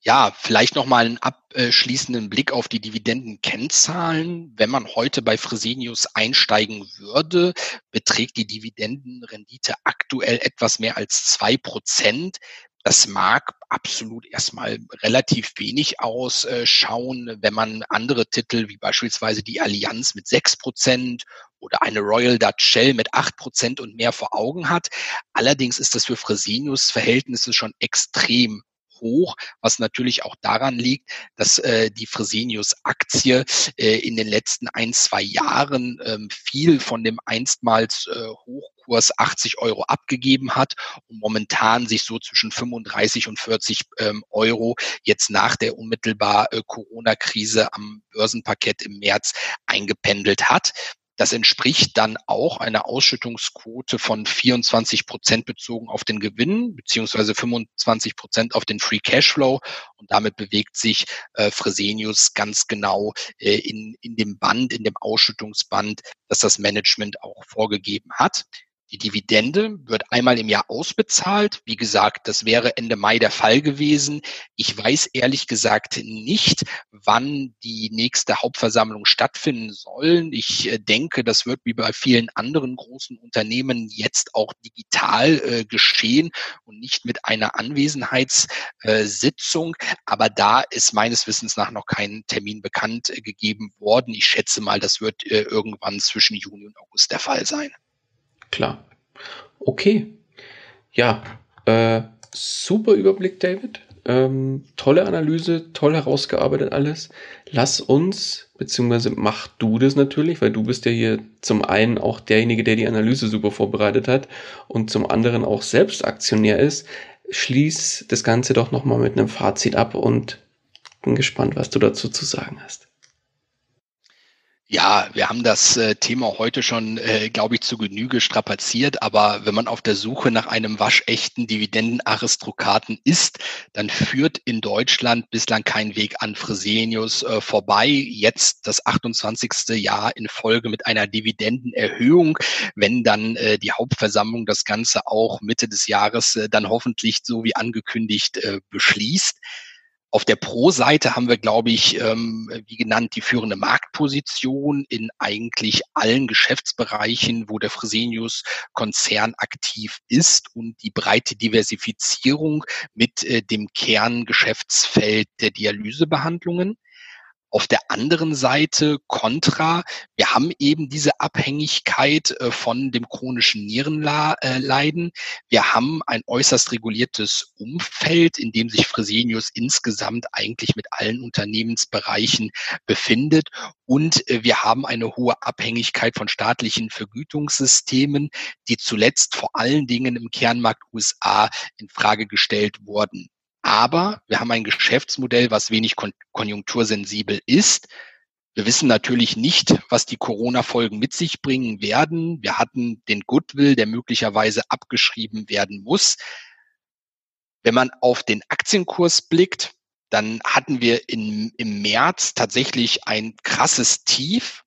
Ja, vielleicht nochmal einen abschließenden Blick auf die Dividendenkennzahlen. Wenn man heute bei Fresenius einsteigen würde, beträgt die Dividendenrendite aktuell etwas mehr als zwei Prozent. Das mag absolut erstmal relativ wenig ausschauen, wenn man andere Titel wie beispielsweise die Allianz mit sechs Prozent oder eine Royal Dutch Shell mit acht Prozent und mehr vor Augen hat. Allerdings ist das für Fresenius Verhältnisse schon extrem hoch, was natürlich auch daran liegt, dass äh, die Fresenius-Aktie äh, in den letzten ein, zwei Jahren ähm, viel von dem einstmals äh, Hochkurs 80 Euro abgegeben hat und momentan sich so zwischen 35 und 40 ähm, Euro jetzt nach der unmittelbar äh, Corona-Krise am Börsenparkett im März eingependelt hat. Das entspricht dann auch einer Ausschüttungsquote von 24 Prozent bezogen auf den Gewinn beziehungsweise 25 Prozent auf den Free Cashflow. Und damit bewegt sich äh, Fresenius ganz genau äh, in, in dem Band, in dem Ausschüttungsband, das das Management auch vorgegeben hat. Die Dividende wird einmal im Jahr ausbezahlt. Wie gesagt, das wäre Ende Mai der Fall gewesen. Ich weiß ehrlich gesagt nicht, wann die nächste Hauptversammlung stattfinden soll. Ich äh, denke, das wird wie bei vielen anderen großen Unternehmen jetzt auch digital äh, geschehen und nicht mit einer Anwesenheitssitzung. Aber da ist meines Wissens nach noch kein Termin bekannt äh, gegeben worden. Ich schätze mal, das wird äh, irgendwann zwischen Juni und August der Fall sein. Klar. Okay. Ja, äh, super Überblick, David. Ähm, tolle Analyse, toll herausgearbeitet alles. Lass uns, beziehungsweise mach du das natürlich, weil du bist ja hier zum einen auch derjenige, der die Analyse super vorbereitet hat und zum anderen auch selbst Aktionär ist. Schließ das Ganze doch nochmal mit einem Fazit ab und bin gespannt, was du dazu zu sagen hast. Ja, wir haben das äh, Thema heute schon, äh, glaube ich, zu Genüge strapaziert. Aber wenn man auf der Suche nach einem waschechten Dividendenaristokraten ist, dann führt in Deutschland bislang kein Weg an Fresenius äh, vorbei. Jetzt das 28. Jahr in Folge mit einer Dividendenerhöhung, wenn dann die Hauptversammlung das Ganze auch Mitte des Jahres dann hoffentlich so wie angekündigt beschließt. Auf der Pro-Seite haben wir, glaube ich, ähm, wie genannt, die führende Marktposition in eigentlich allen Geschäftsbereichen, wo der Fresenius-Konzern aktiv ist und die breite Diversifizierung mit äh, dem Kerngeschäftsfeld der Dialysebehandlungen. Auf der anderen Seite Contra, wir haben eben diese Abhängigkeit äh, von dem chronischen Nierenleiden. Wir haben ein äußerst reguliertes Umfeld, in dem sich Fresenius insgesamt eigentlich mit allen Unternehmensbereichen befindet. Und äh, wir haben eine hohe Abhängigkeit von staatlichen Vergütungssystemen, die zuletzt vor allen Dingen im Kernmarkt USA in Frage gestellt wurden. Aber wir haben ein Geschäftsmodell, was wenig kon konjunktursensibel ist. Wir wissen natürlich nicht, was die Corona-Folgen mit sich bringen werden. Wir hatten den Goodwill, der möglicherweise abgeschrieben werden muss. Wenn man auf den Aktienkurs blickt, dann hatten wir in, im März tatsächlich ein krasses Tief.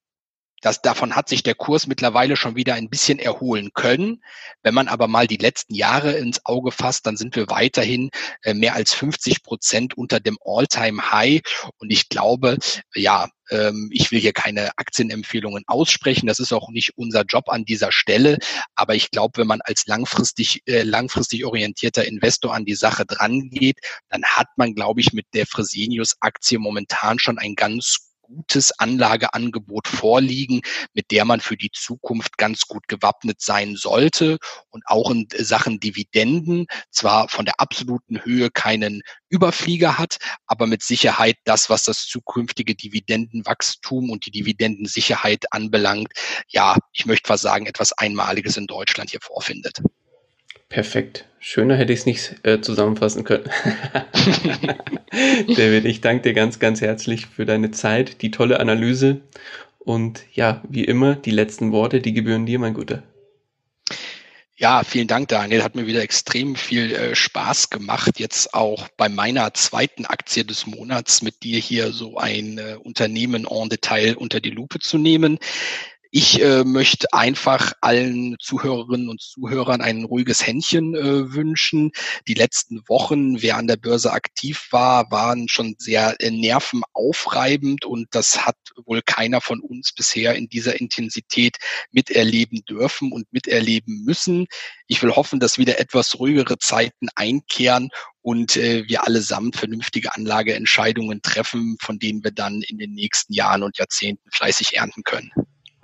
Das, davon hat sich der Kurs mittlerweile schon wieder ein bisschen erholen können. Wenn man aber mal die letzten Jahre ins Auge fasst, dann sind wir weiterhin äh, mehr als 50 Prozent unter dem All-Time-High. Und ich glaube, ja, ähm, ich will hier keine Aktienempfehlungen aussprechen. Das ist auch nicht unser Job an dieser Stelle. Aber ich glaube, wenn man als langfristig, äh, langfristig orientierter Investor an die Sache dran geht, dann hat man, glaube ich, mit der Fresenius-Aktie momentan schon ein ganz gutes Anlageangebot vorliegen, mit der man für die Zukunft ganz gut gewappnet sein sollte und auch in Sachen Dividenden zwar von der absoluten Höhe keinen Überflieger hat, aber mit Sicherheit das, was das zukünftige Dividendenwachstum und die Dividendensicherheit anbelangt, ja, ich möchte fast sagen, etwas Einmaliges in Deutschland hier vorfindet. Perfekt. Schöner hätte ich es nicht äh, zusammenfassen können. David, ich danke dir ganz, ganz herzlich für deine Zeit, die tolle Analyse und ja, wie immer, die letzten Worte, die gebühren dir, mein Guter. Ja, vielen Dank, Daniel. Hat mir wieder extrem viel äh, Spaß gemacht, jetzt auch bei meiner zweiten Aktie des Monats mit dir hier so ein äh, Unternehmen en Detail unter die Lupe zu nehmen. Ich äh, möchte einfach allen Zuhörerinnen und Zuhörern ein ruhiges Händchen äh, wünschen. Die letzten Wochen, wer an der Börse aktiv war, waren schon sehr äh, nervenaufreibend und das hat wohl keiner von uns bisher in dieser Intensität miterleben dürfen und miterleben müssen. Ich will hoffen, dass wieder etwas ruhigere Zeiten einkehren und äh, wir allesamt vernünftige Anlageentscheidungen treffen, von denen wir dann in den nächsten Jahren und Jahrzehnten fleißig ernten können.